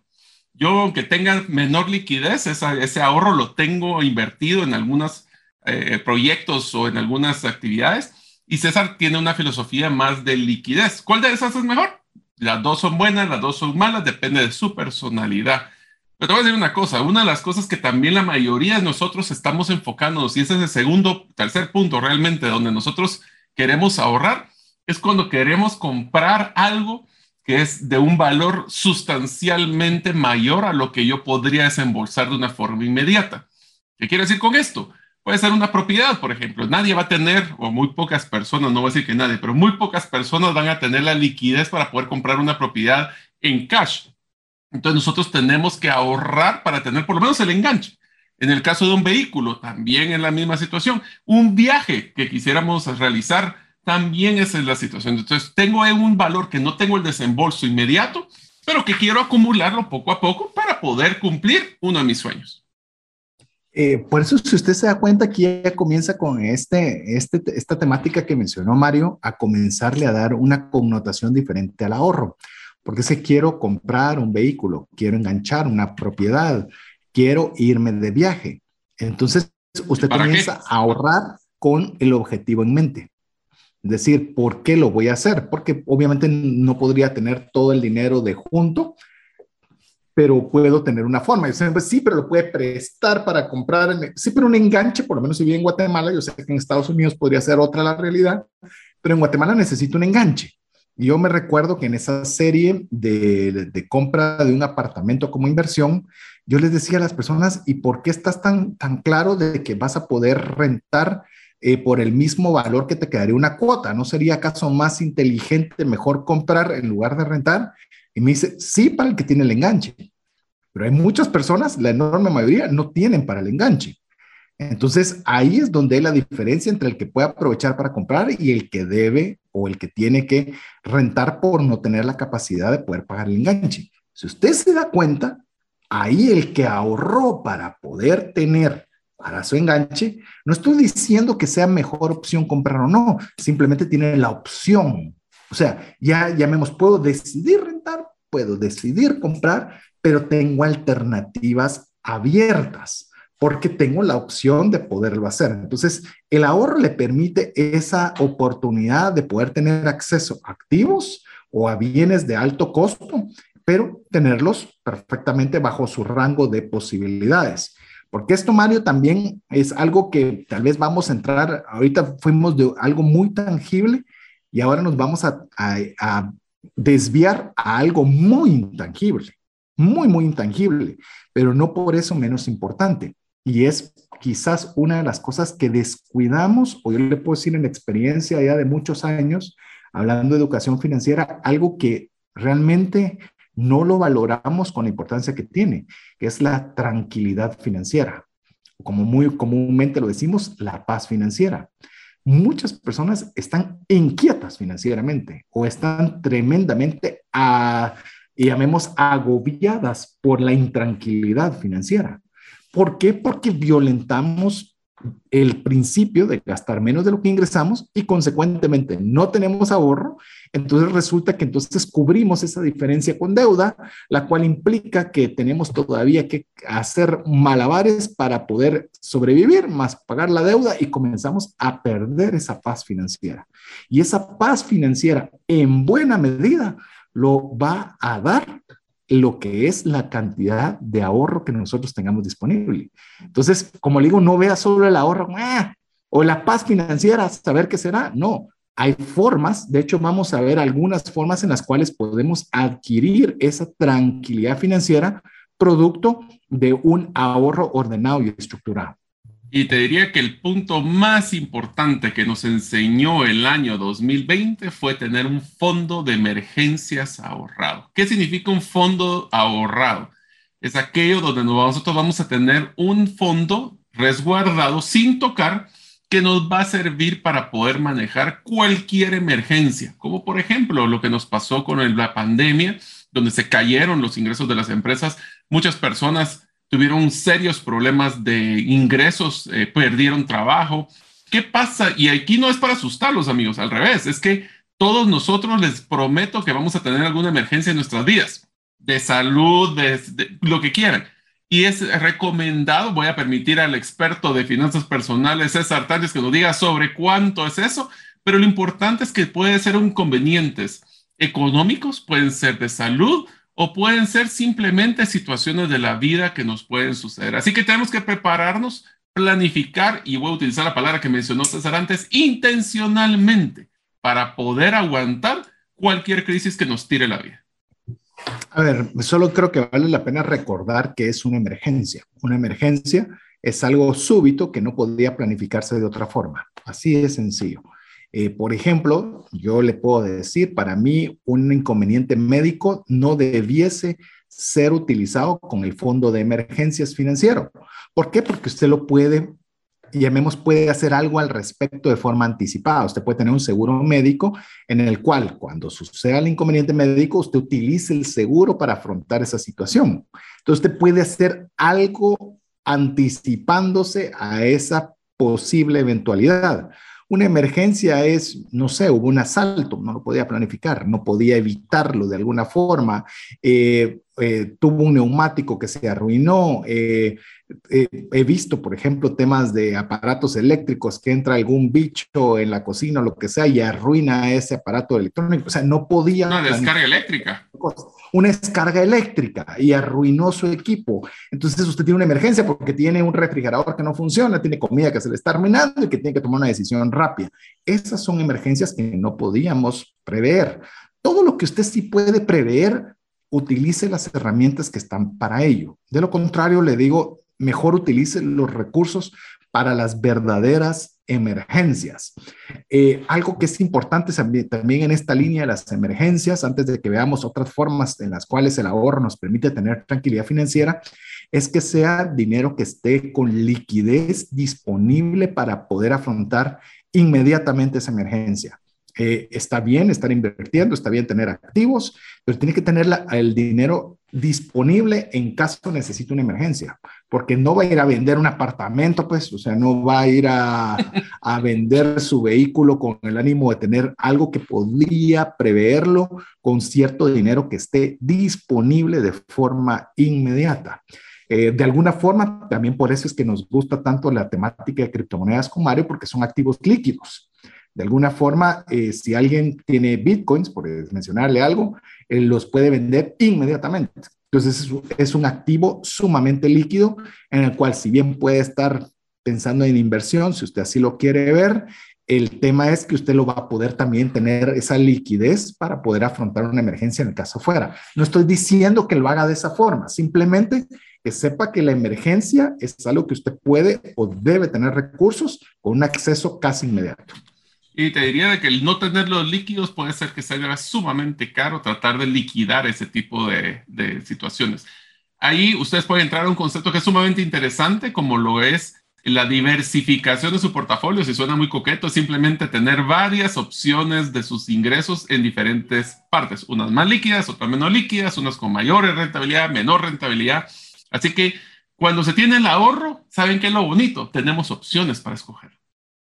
Yo, aunque tenga menor liquidez, ese ahorro lo tengo invertido en algunos eh, proyectos o en algunas actividades y César tiene una filosofía más de liquidez. ¿Cuál de esas es mejor? Las dos son buenas, las dos son malas, depende de su personalidad. Pero te voy a decir una cosa, una de las cosas que también la mayoría de nosotros estamos enfocándonos, y ese es el segundo, tercer punto realmente, donde nosotros queremos ahorrar, es cuando queremos comprar algo que es de un valor sustancialmente mayor a lo que yo podría desembolsar de una forma inmediata. ¿Qué quiere decir con esto? Puede ser una propiedad, por ejemplo. Nadie va a tener, o muy pocas personas, no voy a decir que nadie, pero muy pocas personas van a tener la liquidez para poder comprar una propiedad en cash. Entonces nosotros tenemos que ahorrar para tener por lo menos el enganche. En el caso de un vehículo, también en la misma situación. Un viaje que quisiéramos realizar, también esa es la situación. Entonces tengo un valor que no tengo el desembolso inmediato, pero que quiero acumularlo poco a poco para poder cumplir uno de mis sueños. Eh, por eso, si usted se da cuenta, aquí ya comienza con este, este, esta temática que mencionó Mario, a comenzarle a dar una connotación diferente al ahorro. Porque si quiero comprar un vehículo, quiero enganchar una propiedad, quiero irme de viaje. Entonces, usted comienza a ahorrar con el objetivo en mente. Es decir, ¿por qué lo voy a hacer? Porque obviamente no podría tener todo el dinero de junto, pero puedo tener una forma. Y siempre, sí, pero lo puede prestar para comprar. sí, pero un enganche, por lo menos si vive en Guatemala, yo sé que en Estados Unidos podría ser otra la realidad, pero en Guatemala necesito un enganche. Yo me recuerdo que en esa serie de, de, compra de un apartamento como inversión, yo les decía a las personas, ¿y por qué estás tan, tan claro de que vas a poder rentar eh, por el mismo valor que te quedaría una cuota? ¿No sería acaso más inteligente, mejor comprar en lugar de rentar? Y me dice, sí, para el que tiene el enganche. Pero hay muchas personas, la enorme mayoría, no tienen para el enganche. Entonces, ahí es donde hay la diferencia entre el que puede aprovechar para comprar y el que debe o el que tiene que rentar por no tener la capacidad de poder pagar el enganche. Si usted se da cuenta, ahí el que ahorró para poder tener para su enganche, no estoy diciendo que sea mejor opción comprar o no, simplemente tiene la opción. O sea, ya llamemos, puedo decidir rentar, puedo decidir comprar, pero tengo alternativas abiertas porque tengo la opción de poderlo hacer. Entonces, el ahorro le permite esa oportunidad de poder tener acceso a activos o a bienes de alto costo, pero tenerlos perfectamente bajo su rango de posibilidades. Porque esto, Mario, también es algo que tal vez vamos a entrar, ahorita fuimos de algo muy tangible y ahora nos vamos a, a desviar a algo muy intangible muy, muy intangible, pero no por eso menos importante. Y es quizás una de las cosas que descuidamos, o yo le puedo decir en experiencia ya de muchos años, hablando de educación financiera, algo que realmente no lo valoramos con la importancia que tiene, que es la tranquilidad financiera. Como muy comúnmente lo decimos, la paz financiera. Muchas personas están inquietas financieramente o están tremendamente a, y llamemos agobiadas por la intranquilidad financiera. ¿Por qué? Porque violentamos el principio de gastar menos de lo que ingresamos y consecuentemente no tenemos ahorro, entonces resulta que entonces cubrimos esa diferencia con deuda, la cual implica que tenemos todavía que hacer malabares para poder sobrevivir, más pagar la deuda y comenzamos a perder esa paz financiera. Y esa paz financiera en buena medida lo va a dar lo que es la cantidad de ahorro que nosotros tengamos disponible. Entonces, como le digo, no vea solo el ahorro ah, o la paz financiera, saber qué será. No, hay formas, de hecho vamos a ver algunas formas en las cuales podemos adquirir esa tranquilidad financiera producto de un ahorro ordenado y estructurado. Y te diría que el punto más importante que nos enseñó el año 2020 fue tener un fondo de emergencias ahorrado. ¿Qué significa un fondo ahorrado? Es aquello donde nosotros vamos a tener un fondo resguardado sin tocar que nos va a servir para poder manejar cualquier emergencia, como por ejemplo lo que nos pasó con la pandemia, donde se cayeron los ingresos de las empresas. Muchas personas tuvieron serios problemas de ingresos, eh, perdieron trabajo. ¿Qué pasa? Y aquí no es para asustarlos, amigos, al revés, es que todos nosotros les prometo que vamos a tener alguna emergencia en nuestras vidas, de salud, de, lo que quieran. Y es recomendado, voy a permitir al experto de finanzas personales, César Tández, que nos diga sobre cuánto es eso, pero lo importante es que pueden ser inconvenientes económicos, pueden ser de salud o pueden ser simplemente situaciones de la vida que nos pueden suceder. Así que tenemos que prepararnos, planificar, y voy a utilizar la palabra que mencionó César antes, intencionalmente, para poder aguantar cualquier crisis que nos tire la vida. A ver, solo creo que vale la pena recordar que es una emergencia. Una emergencia es algo súbito que no podía planificarse de otra forma. Así de sencillo. Eh, por ejemplo, yo le puedo decir, para mí un inconveniente médico no debiese ser utilizado con el fondo de emergencias financiero. ¿Por qué? Porque usted lo puede, llamemos, puede hacer algo al respecto de forma anticipada. Usted puede tener un seguro médico en el cual cuando suceda el inconveniente médico, usted utilice el seguro para afrontar esa situación. Entonces, usted puede hacer algo anticipándose a esa posible eventualidad. Una emergencia es, no sé, hubo un asalto, no lo podía planificar, no podía evitarlo de alguna forma, eh, eh, tuvo un neumático que se arruinó. Eh, he visto, por ejemplo, temas de aparatos eléctricos que entra algún bicho en la cocina o lo que sea y arruina ese aparato electrónico. O sea, no podía. Una descarga eléctrica una descarga eléctrica y arruinó su equipo. Entonces usted tiene una emergencia porque tiene un refrigerador que no funciona, tiene comida que se le está arruinando y que tiene que tomar una decisión rápida. Esas son emergencias que no podíamos prever. Todo lo que usted sí puede prever, utilice las herramientas que están para ello. De lo contrario, le digo, mejor utilice los recursos para las verdaderas emergencias. Eh, algo que es importante también en esta línea de las emergencias, antes de que veamos otras formas en las cuales el ahorro nos permite tener tranquilidad financiera, es que sea dinero que esté con liquidez disponible para poder afrontar inmediatamente esa emergencia. Eh, está bien estar invirtiendo, está bien tener activos, pero tiene que tener el dinero disponible en caso necesite una emergencia, porque no va a ir a vender un apartamento, pues, o sea, no va a ir a, a vender su vehículo con el ánimo de tener algo que podría preverlo con cierto dinero que esté disponible de forma inmediata. Eh, de alguna forma, también por eso es que nos gusta tanto la temática de criptomonedas con Mario, porque son activos líquidos. De alguna forma, eh, si alguien tiene bitcoins, por mencionarle algo, los puede vender inmediatamente. Entonces es, un activo sumamente líquido en el cual si bien puede estar pensando en inversión, si usted así lo quiere ver, el tema es que usted lo va a poder también tener esa liquidez para poder afrontar una emergencia en el caso fuera. No estoy diciendo que lo haga de esa forma, simplemente que sepa que la emergencia es algo que usted puede o debe tener recursos con un acceso casi inmediato. Y te diría de que el no tener los líquidos puede ser que sea sumamente caro tratar de liquidar ese tipo de, de situaciones. Ahí ustedes pueden entrar a un concepto que es sumamente interesante, como lo es la diversificación de su portafolio. Si suena muy coqueto, es simplemente tener varias opciones de sus ingresos en diferentes partes, unas más líquidas, otras menos líquidas, unas con mayor rentabilidad, menor rentabilidad. Así que cuando se tiene el ahorro, ¿saben qué es lo bonito? Tenemos opciones para escoger.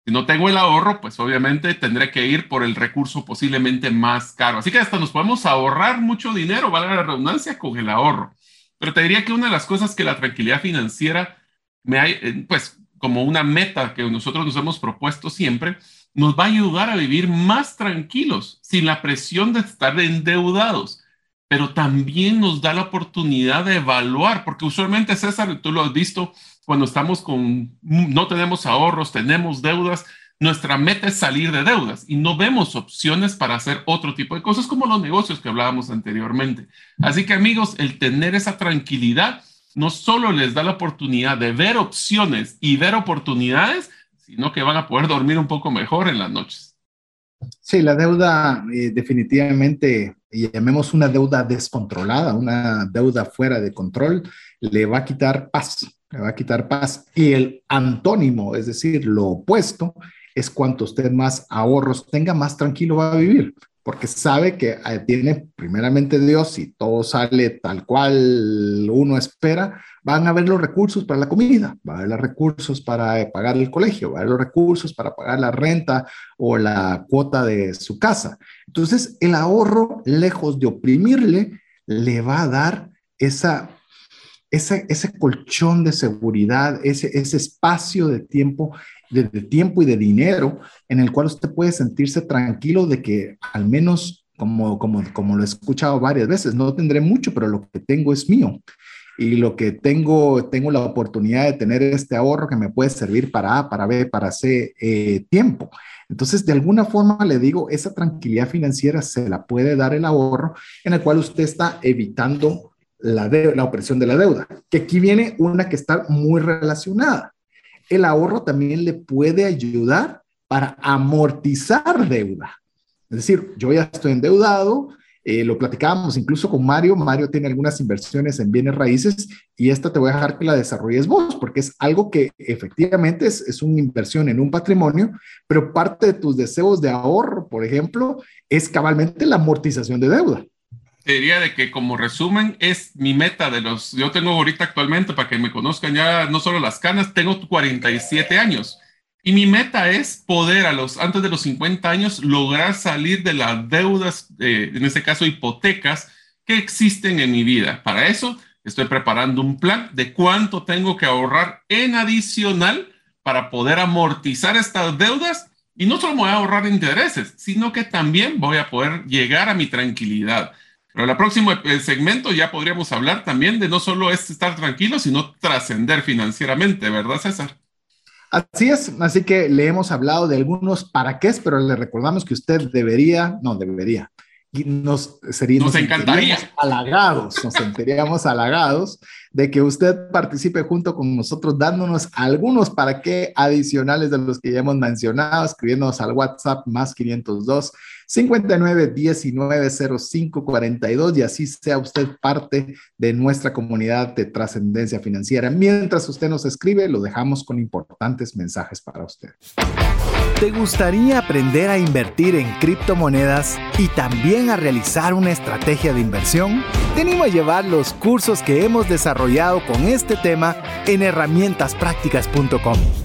Si no tengo el ahorro, pues obviamente tendré que ir por el recurso posiblemente más caro. Así que hasta nos podemos ahorrar mucho dinero, vale la redundancia, con el ahorro. Pero te diría que una de las cosas que la tranquilidad financiera me eh, pues como una meta que nosotros nos hemos propuesto siempre, nos va a ayudar a vivir más tranquilos, sin la presión de estar endeudados, pero también nos da la oportunidad de evaluar, porque usualmente César, tú lo has visto, cuando estamos con, no tenemos ahorros, tenemos deudas, nuestra meta es salir de deudas y no vemos opciones para hacer otro tipo de cosas como los negocios que hablábamos anteriormente. Así que amigos, el tener esa tranquilidad no solo les da la oportunidad de ver opciones y ver oportunidades, sino que van a poder dormir un poco mejor en las noches. Sí, la deuda eh, definitivamente, llamemos una deuda descontrolada, una deuda fuera de control, le va a quitar paz me va a quitar paz. Y el antónimo, es decir, lo opuesto, es cuanto usted más ahorros tenga, más tranquilo va a vivir, porque sabe que eh, tiene primeramente Dios y todo sale tal cual uno espera, van a haber los recursos para la comida, va a haber los recursos para eh, pagar el colegio, va a haber los recursos para pagar la renta o la cuota de su casa. Entonces, el ahorro, lejos de oprimirle, le va a dar esa ese, ese colchón de seguridad, ese, ese espacio de tiempo, de, de tiempo y de dinero en el cual usted puede sentirse tranquilo de que al menos como, como, como lo he escuchado varias veces, no tendré mucho, pero lo que tengo es mío. Y lo que tengo, tengo la oportunidad de tener este ahorro que me puede servir para A, para B, para C eh, tiempo. Entonces, de alguna forma le digo, esa tranquilidad financiera se la puede dar el ahorro en el cual usted está evitando la, la opresión de la deuda. Que aquí viene una que está muy relacionada. El ahorro también le puede ayudar para amortizar deuda. Es decir, yo ya estoy endeudado, eh, lo platicábamos incluso con Mario. Mario tiene algunas inversiones en bienes raíces y esta te voy a dejar que la desarrolles vos, porque es algo que efectivamente es, es una inversión en un patrimonio, pero parte de tus deseos de ahorro, por ejemplo, es cabalmente la amortización de deuda. Te diría de que como resumen es mi meta de los, yo tengo ahorita actualmente, para que me conozcan ya no solo las canas, tengo 47 años y mi meta es poder a los, antes de los 50 años, lograr salir de las deudas, eh, en este caso hipotecas, que existen en mi vida. Para eso estoy preparando un plan de cuánto tengo que ahorrar en adicional para poder amortizar estas deudas. Y no solo me voy a ahorrar intereses, sino que también voy a poder llegar a mi tranquilidad. Pero en el próximo eh, segmento ya podríamos hablar también de no solo es estar tranquilo, sino trascender financieramente, ¿verdad, César? Así es, así que le hemos hablado de algunos para qué, pero le recordamos que usted debería, no debería, nos, sería, nos, encantaría. halagados, nos sentiríamos halagados de que usted participe junto con nosotros dándonos algunos para qué adicionales de los que ya hemos mencionado, escribiéndonos al WhatsApp más 502 59 19 05 42 y así sea usted parte de nuestra comunidad de trascendencia financiera. Mientras usted nos escribe, lo dejamos con importantes mensajes para usted. ¿Te gustaría aprender a invertir en criptomonedas y también a realizar una estrategia de inversión? Te animo a llevar los cursos que hemos desarrollado con este tema en herramientasprácticas.com.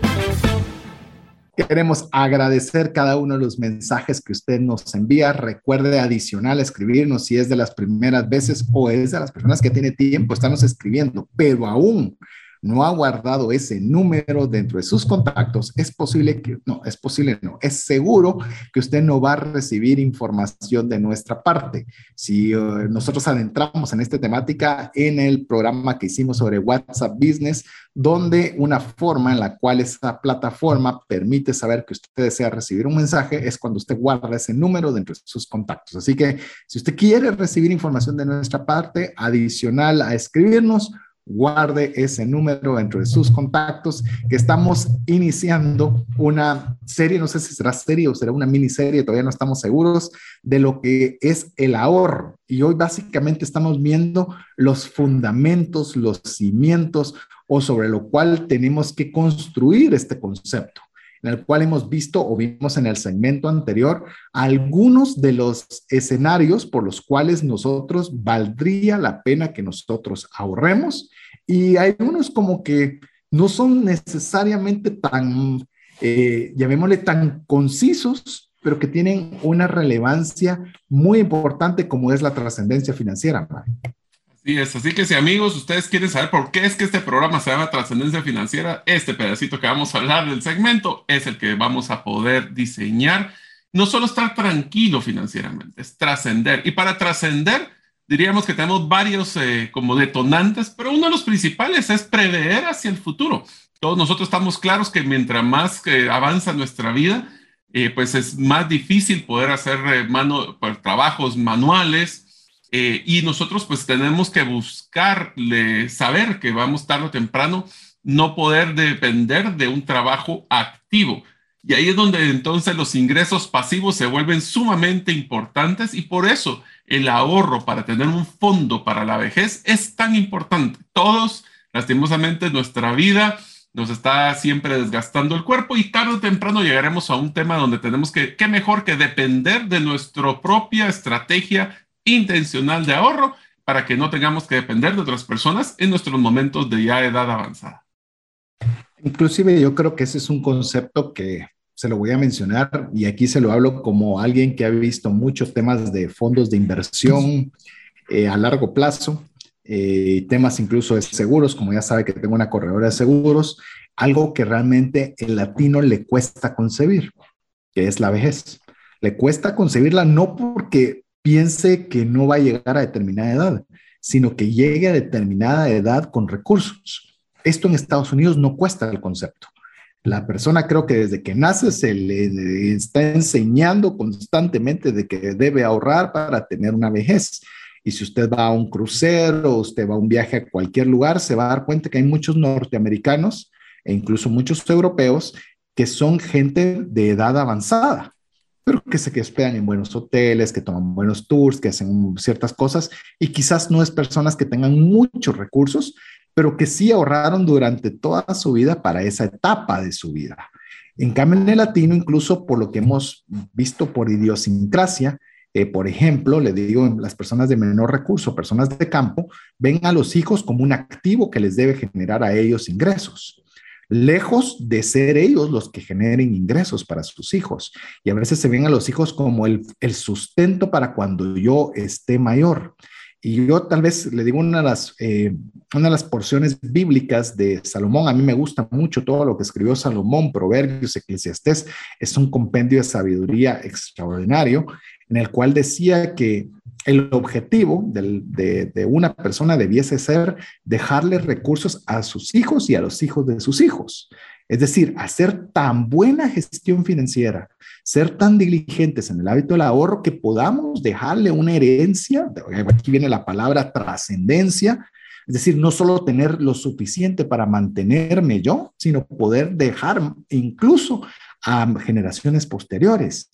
Queremos agradecer cada uno de los mensajes que usted nos envía. Recuerde adicional escribirnos si es de las primeras veces o es de las personas que tiene tiempo, estamos escribiendo, pero aún no ha guardado ese número dentro de sus contactos, es posible que, no, es posible, no, es seguro que usted no va a recibir información de nuestra parte. Si eh, nosotros adentramos en esta temática en el programa que hicimos sobre WhatsApp Business, donde una forma en la cual esa plataforma permite saber que usted desea recibir un mensaje es cuando usted guarda ese número dentro de sus contactos. Así que si usted quiere recibir información de nuestra parte adicional a escribirnos, guarde ese número dentro de sus contactos, que estamos iniciando una serie, no sé si será serie o será una miniserie, todavía no estamos seguros, de lo que es el ahorro. Y hoy básicamente estamos viendo los fundamentos, los cimientos o sobre lo cual tenemos que construir este concepto en el cual hemos visto o vimos en el segmento anterior algunos de los escenarios por los cuales nosotros valdría la pena que nosotros ahorremos y hay unos como que no son necesariamente tan, eh, llamémosle tan concisos, pero que tienen una relevancia muy importante como es la trascendencia financiera. Así es, así que si amigos, ustedes quieren saber por qué es que este programa se llama Trascendencia Financiera, este pedacito que vamos a hablar del segmento es el que vamos a poder diseñar. No solo estar tranquilo financieramente, es trascender. Y para trascender, diríamos que tenemos varios eh, como detonantes, pero uno de los principales es prever hacia el futuro. Todos nosotros estamos claros que mientras más que avanza nuestra vida, eh, pues es más difícil poder hacer eh, mano, pues, trabajos manuales, eh, y nosotros pues tenemos que buscarle, saber que vamos tarde o temprano no poder depender de un trabajo activo. Y ahí es donde entonces los ingresos pasivos se vuelven sumamente importantes y por eso el ahorro para tener un fondo para la vejez es tan importante. Todos, lastimosamente, nuestra vida nos está siempre desgastando el cuerpo y tarde o temprano llegaremos a un tema donde tenemos que, qué mejor que depender de nuestra propia estrategia intencional de ahorro para que no tengamos que depender de otras personas en nuestros momentos de ya edad avanzada. Inclusive yo creo que ese es un concepto que se lo voy a mencionar y aquí se lo hablo como alguien que ha visto muchos temas de fondos de inversión eh, a largo plazo, eh, temas incluso de seguros, como ya sabe que tengo una corredora de seguros, algo que realmente el latino le cuesta concebir, que es la vejez. Le cuesta concebirla no porque piense que no va a llegar a determinada edad, sino que llegue a determinada edad con recursos. Esto en Estados Unidos no cuesta el concepto. La persona creo que desde que nace se le está enseñando constantemente de que debe ahorrar para tener una vejez. Y si usted va a un crucero, usted va a un viaje a cualquier lugar, se va a dar cuenta que hay muchos norteamericanos e incluso muchos europeos que son gente de edad avanzada, pero que se hospedan en buenos hoteles, que toman buenos tours, que hacen ciertas cosas y quizás no es personas que tengan muchos recursos, pero que sí ahorraron durante toda su vida para esa etapa de su vida. En cambio, en el latino, incluso por lo que hemos visto por idiosincrasia, eh, por ejemplo, le digo, las personas de menor recurso, personas de campo, ven a los hijos como un activo que les debe generar a ellos ingresos, lejos de ser ellos los que generen ingresos para sus hijos. Y a veces se ven a los hijos como el, el sustento para cuando yo esté mayor. Y yo tal vez le digo una de, las, eh, una de las porciones bíblicas de Salomón. A mí me gusta mucho todo lo que escribió Salomón, Proverbios, Eclesiastés. Es un compendio de sabiduría extraordinario en el cual decía que el objetivo de, de, una persona debiese ser dejarle recursos a sus hijos y a los hijos de sus hijos. Es decir, hacer tan buena gestión financiera, ser tan diligentes en el hábito del ahorro que podamos dejarle una herencia, aquí viene la palabra trascendencia, es decir, no solo tener lo suficiente para mantenerme yo, sino poder dejar incluso a generaciones posteriores.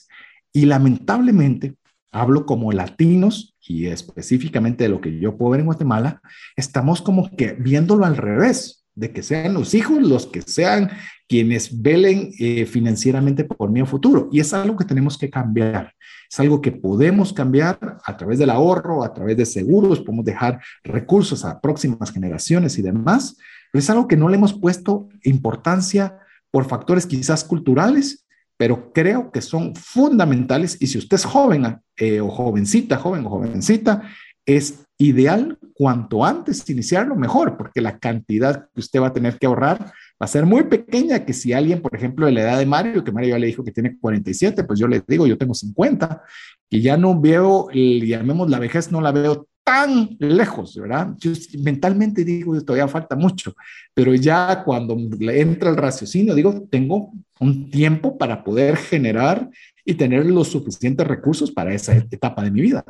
Y lamentablemente, hablo como latinos y específicamente de lo que yo puedo ver en Guatemala, estamos como que viéndolo al revés de que sean los hijos los que sean quienes velen eh, financieramente por mi futuro. Y es algo que tenemos que cambiar. Es algo que podemos cambiar a través del ahorro, a través de seguros, podemos dejar recursos a próximas generaciones y demás, pero es algo que no le hemos puesto importancia por factores quizás culturales, pero creo que son fundamentales. Y si usted es joven eh, o jovencita, joven o jovencita, es ideal cuanto antes iniciarlo mejor, porque la cantidad que usted va a tener que ahorrar va a ser muy pequeña que si alguien, por ejemplo, de la edad de Mario, que Mario ya le dijo que tiene 47, pues yo le digo, yo tengo 50, y ya no veo, llamemos la vejez, no la veo tan lejos, ¿verdad? Yo mentalmente digo, todavía falta mucho, pero ya cuando entra el raciocinio, digo, tengo un tiempo para poder generar y tener los suficientes recursos para esa etapa de mi vida.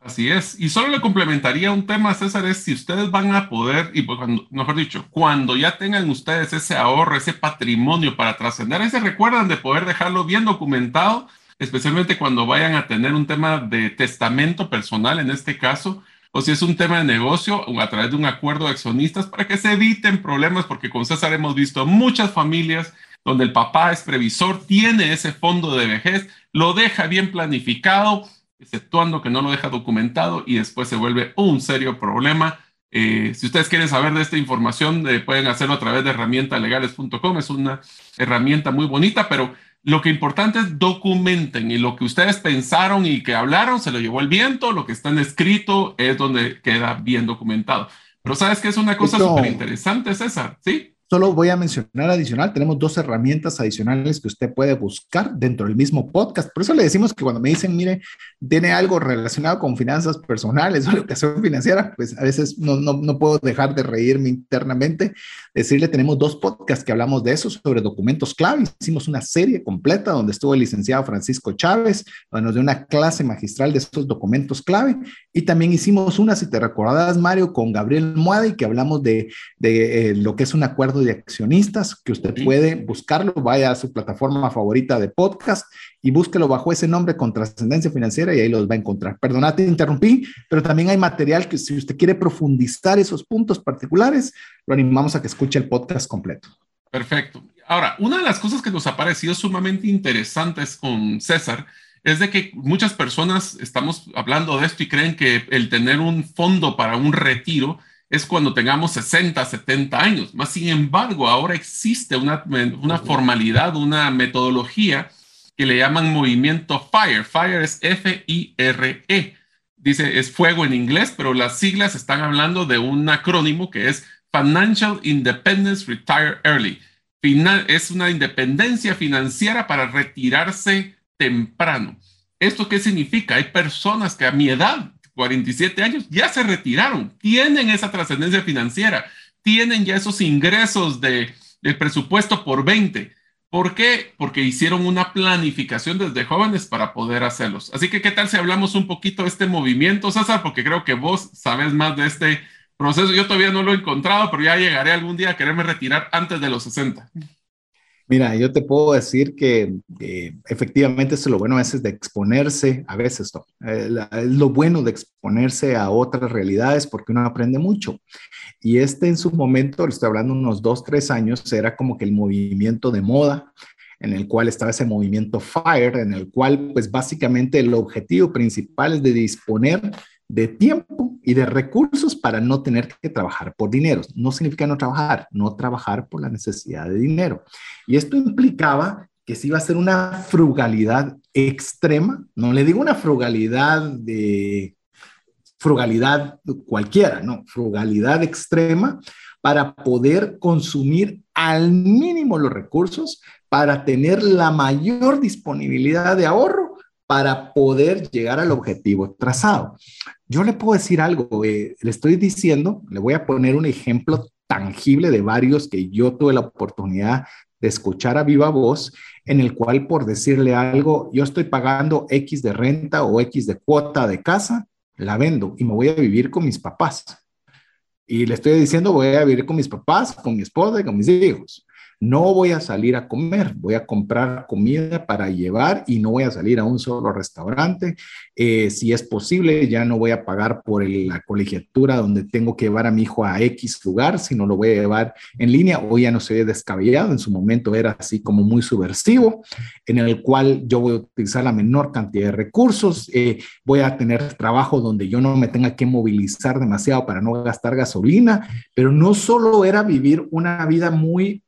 Así es. Y solo le complementaría un tema, César, es si ustedes van a poder, y pues cuando, mejor dicho, cuando ya tengan ustedes ese ahorro, ese patrimonio para trascender, ese recuerdan de poder dejarlo bien documentado, especialmente cuando vayan a tener un tema de testamento personal en este caso, o si es un tema de negocio o a través de un acuerdo de accionistas para que se eviten problemas, porque con César hemos visto muchas familias donde el papá es previsor, tiene ese fondo de vejez, lo deja bien planificado exceptuando que no lo deja documentado y después se vuelve un serio problema. Eh, si ustedes quieren saber de esta información, eh, pueden hacerlo a través de herramientalegales.com. Es una herramienta muy bonita, pero lo que importante es documenten y lo que ustedes pensaron y que hablaron se lo llevó el viento, lo que está en escrito es donde queda bien documentado. Pero sabes que es una cosa súper interesante, César, ¿sí? Solo voy a mencionar adicional, tenemos dos herramientas adicionales que usted puede buscar dentro del mismo podcast. Por eso le decimos que cuando me dicen, mire, tiene algo relacionado con finanzas personales o educación financiera, pues a veces no, no, no puedo dejar de reírme internamente. Decirle, tenemos dos podcasts que hablamos de eso, sobre documentos clave. Hicimos una serie completa donde estuvo el licenciado Francisco Chávez, donde nos dio una clase magistral de estos documentos clave. Y también hicimos una, si te recordarás, Mario, con Gabriel Muadi, que hablamos de, de eh, lo que es un acuerdo acuerdo de accionistas, que usted puede buscarlo, vaya a su plataforma favorita de podcast y búsquelo bajo ese nombre con trascendencia financiera y ahí los va a encontrar. Perdona, te interrumpí, pero también hay material que si usted quiere profundizar esos puntos particulares, lo animamos a que escuche el podcast completo. Perfecto. Ahora, una de las cosas que nos ha parecido sumamente interesantes con César es de que muchas personas estamos hablando de esto y creen que el tener un fondo para un retiro es cuando tengamos 60, 70 años. Más sin embargo, ahora existe una, una formalidad, una metodología que le llaman movimiento FIRE. FIRE es F-I-R-E. Dice, es fuego en inglés, pero las siglas están hablando de un acrónimo que es Financial Independence Retire Early. es una independencia financiera para retirarse temprano. ¿Esto qué significa? Hay personas que a mi edad, 47 años, ya se retiraron, tienen esa trascendencia financiera, tienen ya esos ingresos de, del presupuesto por 20. ¿Por qué? Porque hicieron una planificación desde jóvenes para poder hacerlos. Así que, ¿qué tal si hablamos un poquito de este movimiento, César? Porque creo que vos sabes más de este proceso. Yo todavía no lo he encontrado, pero ya llegaré algún día a quererme retirar antes de los 60. Mira, yo te puedo decir que efectivamente es lo bueno a veces de exponerse, a veces eh, lo bueno de exponerse a otras realidades porque uno aprende mucho. Y este en su momento, le estoy hablando unos dos, tres años, era como que el movimiento de moda en el cual estaba ese movimiento FIRE, en el cual pues básicamente el objetivo principal es de disponer de tiempo y de recursos para no tener que trabajar por dinero. No significa no trabajar, no trabajar por la necesidad de dinero. Y esto implicaba que se iba a ser una frugalidad extrema, no le digo una frugalidad de frugalidad cualquiera, no, frugalidad extrema para poder consumir al mínimo los recursos, para tener la mayor disponibilidad de ahorro para poder llegar al objetivo trazado. Yo le puedo decir algo, eh, le estoy diciendo, le voy a poner un ejemplo tangible de varios que yo tuve la oportunidad de escuchar a viva voz, en el cual por decirle algo, yo estoy pagando X de renta o X de cuota de casa, la vendo y me voy a vivir con mis papás. Y le estoy diciendo, voy a vivir con mis papás, con mi esposa y con mis hijos. No voy a salir a comer, voy a comprar comida para llevar y no voy a salir a un solo restaurante. Eh, si es posible, ya no voy a pagar por la colegiatura donde tengo que llevar a mi hijo a X lugar, sino lo voy a llevar en línea. Hoy ya no se ve descabellado, en su momento era así como muy subversivo, en el cual yo voy a utilizar la menor cantidad de recursos, eh, voy a tener trabajo donde yo no me tenga que movilizar demasiado para no gastar gasolina, pero no solo era vivir una vida muy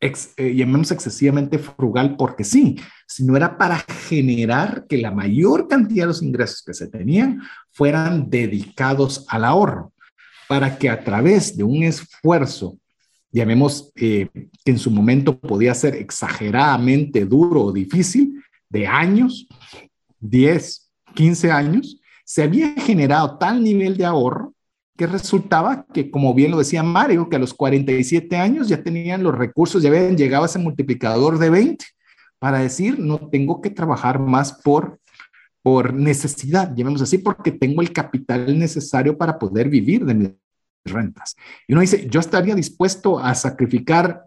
ex, eh, llamemos excesivamente frugal porque sí, sino era para generar que la mayor cantidad de los ingresos que se tenían fueran dedicados al ahorro, para que a través de un esfuerzo, llamemos eh, que en su momento podía ser exageradamente duro o difícil, de años, 10, 15 años, se había generado tal nivel de ahorro que resultaba que, como bien lo decía Mario, que a los 47 años ya tenían los recursos, ya habían llegado a ese multiplicador de 20 para decir, no tengo que trabajar más por, por necesidad, llamemos así, porque tengo el capital necesario para poder vivir de mis rentas. Y uno dice, yo estaría dispuesto a sacrificar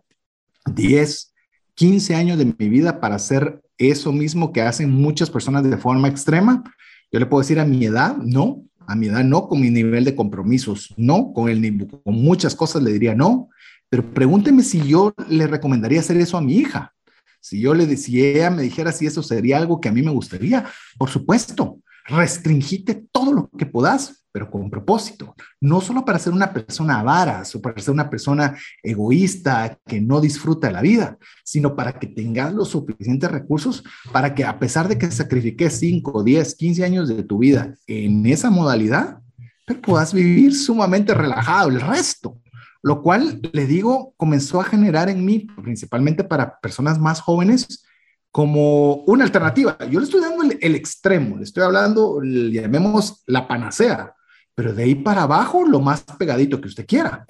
10, 15 años de mi vida para hacer eso mismo que hacen muchas personas de forma extrema. Yo le puedo decir a mi edad, no, a mi edad no, con mi nivel de compromisos, no, con, el, con muchas cosas le diría no, pero pregúnteme si yo le recomendaría hacer eso a mi hija. Si yo le decía, me dijera si eso sería algo que a mí me gustaría, por supuesto, restringite todo lo que puedas, pero con propósito, no solo para ser una persona avara o para ser una persona egoísta que no disfruta de la vida, sino para que tengas los suficientes recursos para que a pesar de que sacrifiques 5, 10, 15 años de tu vida en esa modalidad, puedas vivir sumamente relajado el resto. Lo cual, le digo, comenzó a generar en mí, principalmente para personas más jóvenes, como una alternativa. Yo le estoy dando el, el extremo, le estoy hablando, llamemos la panacea pero de ahí para abajo lo más pegadito que usted quiera.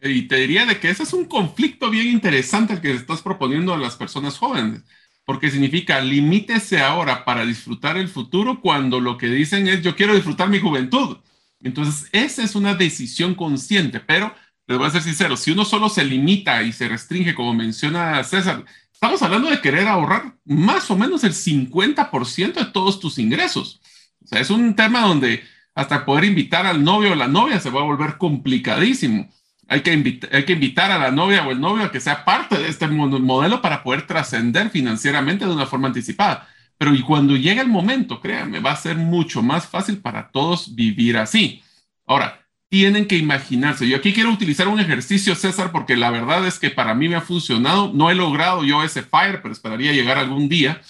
Y te diría de que ese es un conflicto bien interesante el que estás proponiendo a las personas jóvenes, porque significa limítese ahora para disfrutar el futuro cuando lo que dicen es yo quiero disfrutar mi juventud. Entonces, esa es una decisión consciente, pero les voy a ser sincero, si uno solo se limita y se restringe, como menciona César, estamos hablando de querer ahorrar más o menos el 50% de todos tus ingresos. O sea, es un tema donde hasta poder invitar al novio o la novia se va a volver complicadísimo. Hay que, hay que invitar a la novia o el novio a que sea parte de este modelo para poder trascender financieramente de una forma anticipada. Pero y cuando llegue el momento, créanme, va a ser mucho más fácil para todos vivir así. Ahora, tienen que imaginarse. Yo aquí quiero utilizar un ejercicio, César, porque la verdad es que para mí me ha funcionado. No he logrado yo ese fire, pero esperaría llegar algún día.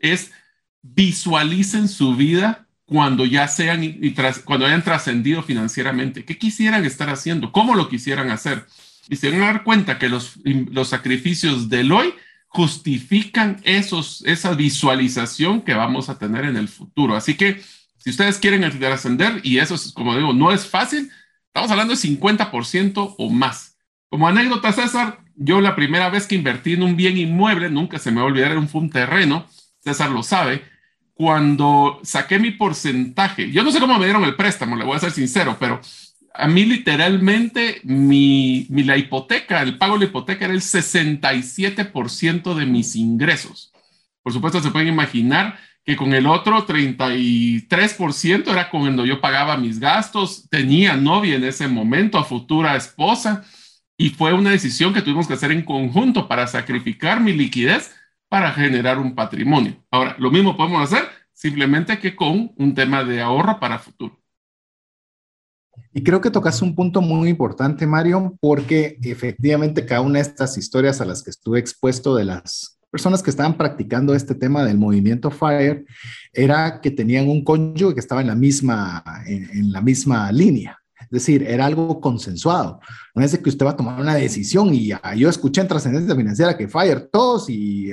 Es visualicen su vida cuando ya sean y, cuando hayan trascendido financieramente. ¿Qué quisieran estar haciendo? ¿Cómo lo quisieran hacer? Y se van a dar cuenta que los, los sacrificios del hoy justifican esos, esa visualización que vamos a tener en el futuro. Así que si ustedes quieren trascender, y eso es, como digo, no es fácil, estamos hablando de 50% o más. Como anécdota, César, yo la primera vez que invertí en un bien inmueble, nunca se me va a olvidar, era un, terreno, César lo sabe, cuando saqué mi porcentaje, yo no sé cómo me dieron el préstamo, le voy a ser sincero, pero a mí literalmente mi, mi, la hipoteca, el pago de la hipoteca era el 67% de mis ingresos. Por supuesto, se pueden imaginar que con el otro 33% era cuando yo pagaba mis gastos, tenía novia en ese momento, a futura esposa, y fue una decisión que tuvimos que hacer en conjunto para sacrificar mi liquidez para generar un patrimonio. Ahora, lo mismo podemos hacer simplemente que con un tema de ahorro para futuro. Y creo que tocas un punto muy importante, Mario, porque efectivamente cada una de estas historias a las que estuve expuesto de las personas que estaban practicando este tema del movimiento FIRE era que tenían un cónyuge que estaba en la misma, en la misma línea. Es decir, era algo consensuado. No es de que usted va a tomar una decisión y ah, yo escuché en Trascendencia Financiera que fire todos y,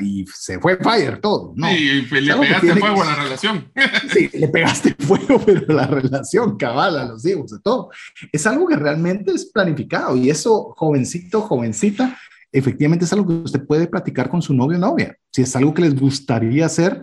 y se fue fire todo. No. Sí, le pegaste fuego a la relación. Sí, le pegaste fuego, pero la relación, cabal, a los hijos, de todo. Es algo que realmente es planificado y eso, jovencito, jovencita, efectivamente es algo que usted puede platicar con su novio o novia. Si es algo que les gustaría hacer,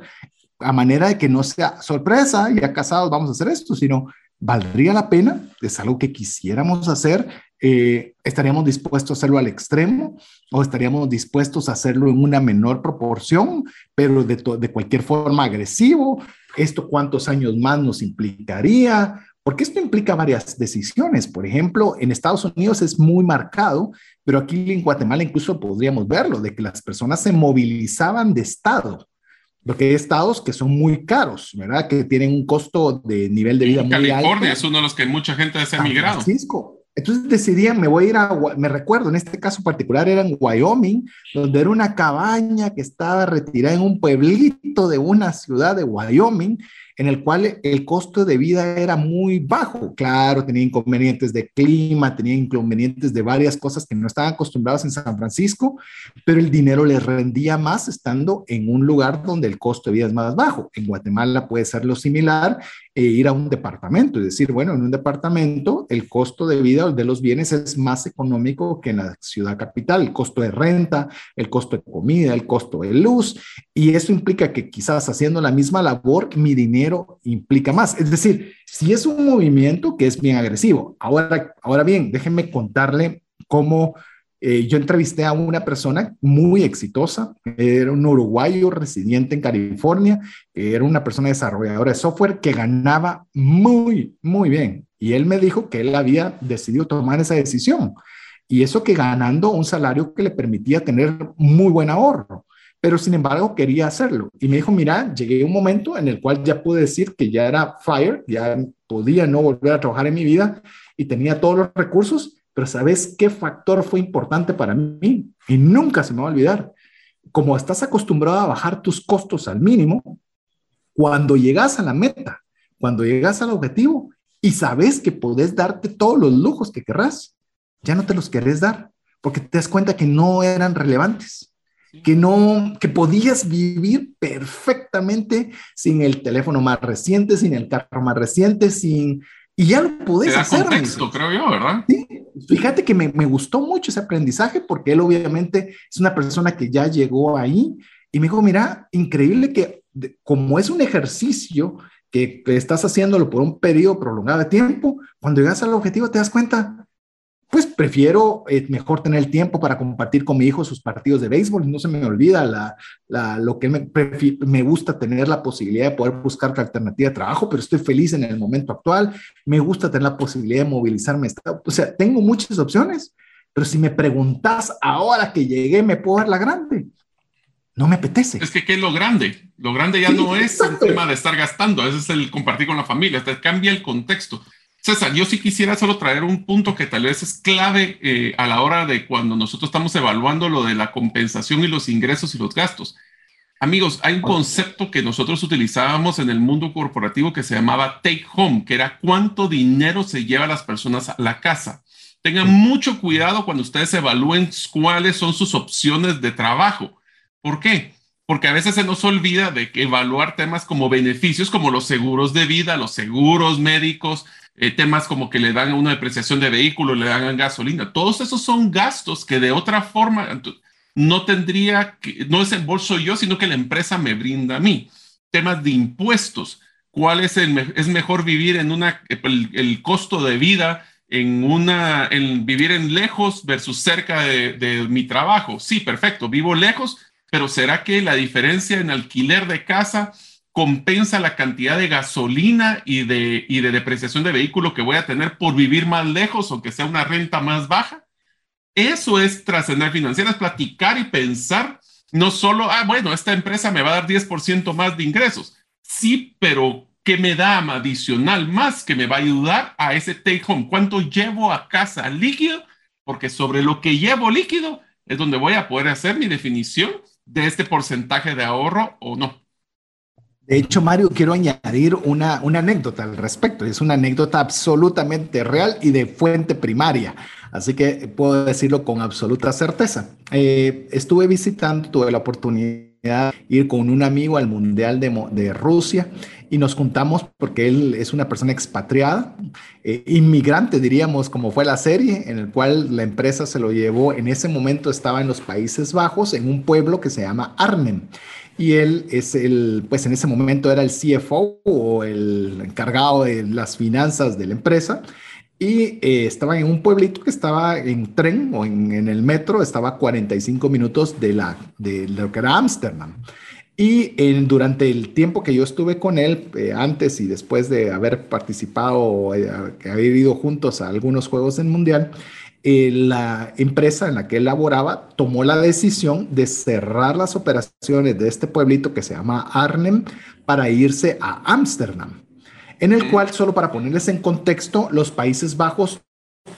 a manera de que no sea sorpresa, ya casados vamos a hacer esto, sino ¿Valdría la pena? ¿Es algo que quisiéramos hacer? Eh, ¿Estaríamos dispuestos a hacerlo al extremo o estaríamos dispuestos a hacerlo en una menor proporción, pero de, de cualquier forma agresivo? ¿Esto cuántos años más nos implicaría? Porque esto implica varias decisiones. Por ejemplo, en Estados Unidos es muy marcado, pero aquí en Guatemala incluso podríamos verlo, de que las personas se movilizaban de estado porque hay estados que son muy caros, ¿verdad? Que tienen un costo de nivel de vida muy alto. California es uno de los que mucha gente ha emigrado. Francisco. Entonces decidían, me voy a ir a, me recuerdo, en este caso particular era en Wyoming, donde era una cabaña que estaba retirada en un pueblito de una ciudad de Wyoming, en el cual el costo de vida era muy bajo. Claro, tenía inconvenientes de clima, tenía inconvenientes de varias cosas que no estaban acostumbrados en San Francisco, pero el dinero les rendía más estando en un lugar donde el costo de vida es más bajo. En Guatemala puede ser lo similar e ir a un departamento y decir, bueno, en un departamento el costo de vida de los bienes es más económico que en la ciudad capital, el costo de renta, el costo de comida, el costo de luz, y eso implica que quizás haciendo la misma labor, mi dinero implica más. Es decir, si es un movimiento que es bien agresivo. Ahora, ahora bien, déjenme contarle cómo eh, yo entrevisté a una persona muy exitosa, era un uruguayo residente en California, era una persona desarrolladora de software que ganaba muy, muy bien. Y él me dijo que él había decidido tomar esa decisión. Y eso que ganando un salario que le permitía tener muy buen ahorro. Pero sin embargo quería hacerlo. Y me dijo, mira, llegué a un momento en el cual ya pude decir que ya era fire, ya podía no volver a trabajar en mi vida y tenía todos los recursos pero ¿sabes qué factor fue importante para mí? Y nunca se me va a olvidar. Como estás acostumbrado a bajar tus costos al mínimo, cuando llegas a la meta, cuando llegas al objetivo y sabes que podés darte todos los lujos que querrás, ya no te los querés dar, porque te das cuenta que no eran relevantes, que no, que podías vivir perfectamente sin el teléfono más reciente, sin el carro más reciente, sin y ya lo podés hacer. Contexto, creo yo, ¿verdad? Sí, fíjate que me, me, gustó mucho ese aprendizaje porque él obviamente es una persona que ya llegó ahí y me dijo, mira, increíble que como es un ejercicio que, estás haciéndolo por un periodo prolongado de tiempo, cuando llegas al objetivo te das cuenta, pues prefiero eh, mejor tener el tiempo para compartir con mi hijo sus partidos de béisbol. No se me olvida la, la, lo que me, me gusta tener la posibilidad de poder buscar alternativa de trabajo, pero estoy feliz en el momento actual. Me gusta tener la posibilidad de movilizarme. O sea, tengo muchas opciones, pero si me preguntas ahora que llegué, ¿me puedo dar la grande? No me apetece. Es que, ¿qué es lo grande? Lo grande ya no es el tema de estar gastando, ese es el compartir con la familia, te cambia el contexto. César, yo sí quisiera solo traer un punto que tal vez es clave eh, a la hora de cuando nosotros estamos evaluando lo de la compensación y los ingresos y los gastos. Amigos, hay un concepto que nosotros utilizábamos en el mundo corporativo que se llamaba take home, que era cuánto dinero se lleva las personas a la casa. Tengan mucho cuidado cuando ustedes evalúen cuáles son sus opciones de trabajo. ¿Por qué? Porque a veces se nos olvida de evaluar temas como beneficios, como los seguros de vida, los seguros médicos, eh, temas como que le dan una depreciación de vehículo, le dan gasolina. Todos esos son gastos que de otra forma no tendría, que, no es el bolso yo, sino que la empresa me brinda a mí. Temas de impuestos. ¿Cuál es el, es mejor vivir en una, el, costo de vida en una, en vivir en lejos versus cerca de, de mi trabajo? Sí, perfecto, vivo lejos, pero ¿será que la diferencia en alquiler de casa compensa la cantidad de gasolina y de, y de depreciación de vehículo que voy a tener por vivir más lejos o que sea una renta más baja. Eso es trascender financiera, es platicar y pensar, no solo, ah, bueno, esta empresa me va a dar 10% más de ingresos. Sí, pero ¿qué me da adicional más que me va a ayudar a ese take home? ¿Cuánto llevo a casa líquido? Porque sobre lo que llevo líquido es donde voy a poder hacer mi definición de este porcentaje de ahorro o no. De hecho, Mario, quiero añadir una, una anécdota al respecto. Es una anécdota absolutamente real y de fuente primaria. Así que puedo decirlo con absoluta certeza. Eh, estuve visitando, tuve la oportunidad ir con un amigo al Mundial de, Rusia y nos juntamos porque él es una persona expatriada, eh, inmigrante diríamos, como fue la serie, en el cual la empresa se lo llevó, en ese momento estaba en los Países Bajos, en un pueblo que se llama Arnhem. Y él es el, pues en ese momento era el CFO o el encargado de las finanzas de la empresa y eh, estaba en un pueblito que estaba en tren o en, el metro, estaba a 45 minutos de, la, de lo que era Ámsterdam. Y durante el tiempo que yo estuve con él, eh, antes y después de haber participado eh, haber ido juntos a algunos juegos del Mundial, eh, la empresa en la que él laboraba tomó la decisión de cerrar las operaciones de este pueblito que se llama Arnhem para irse a Ámsterdam, en el cual, solo para ponerles en contexto, los Países Bajos,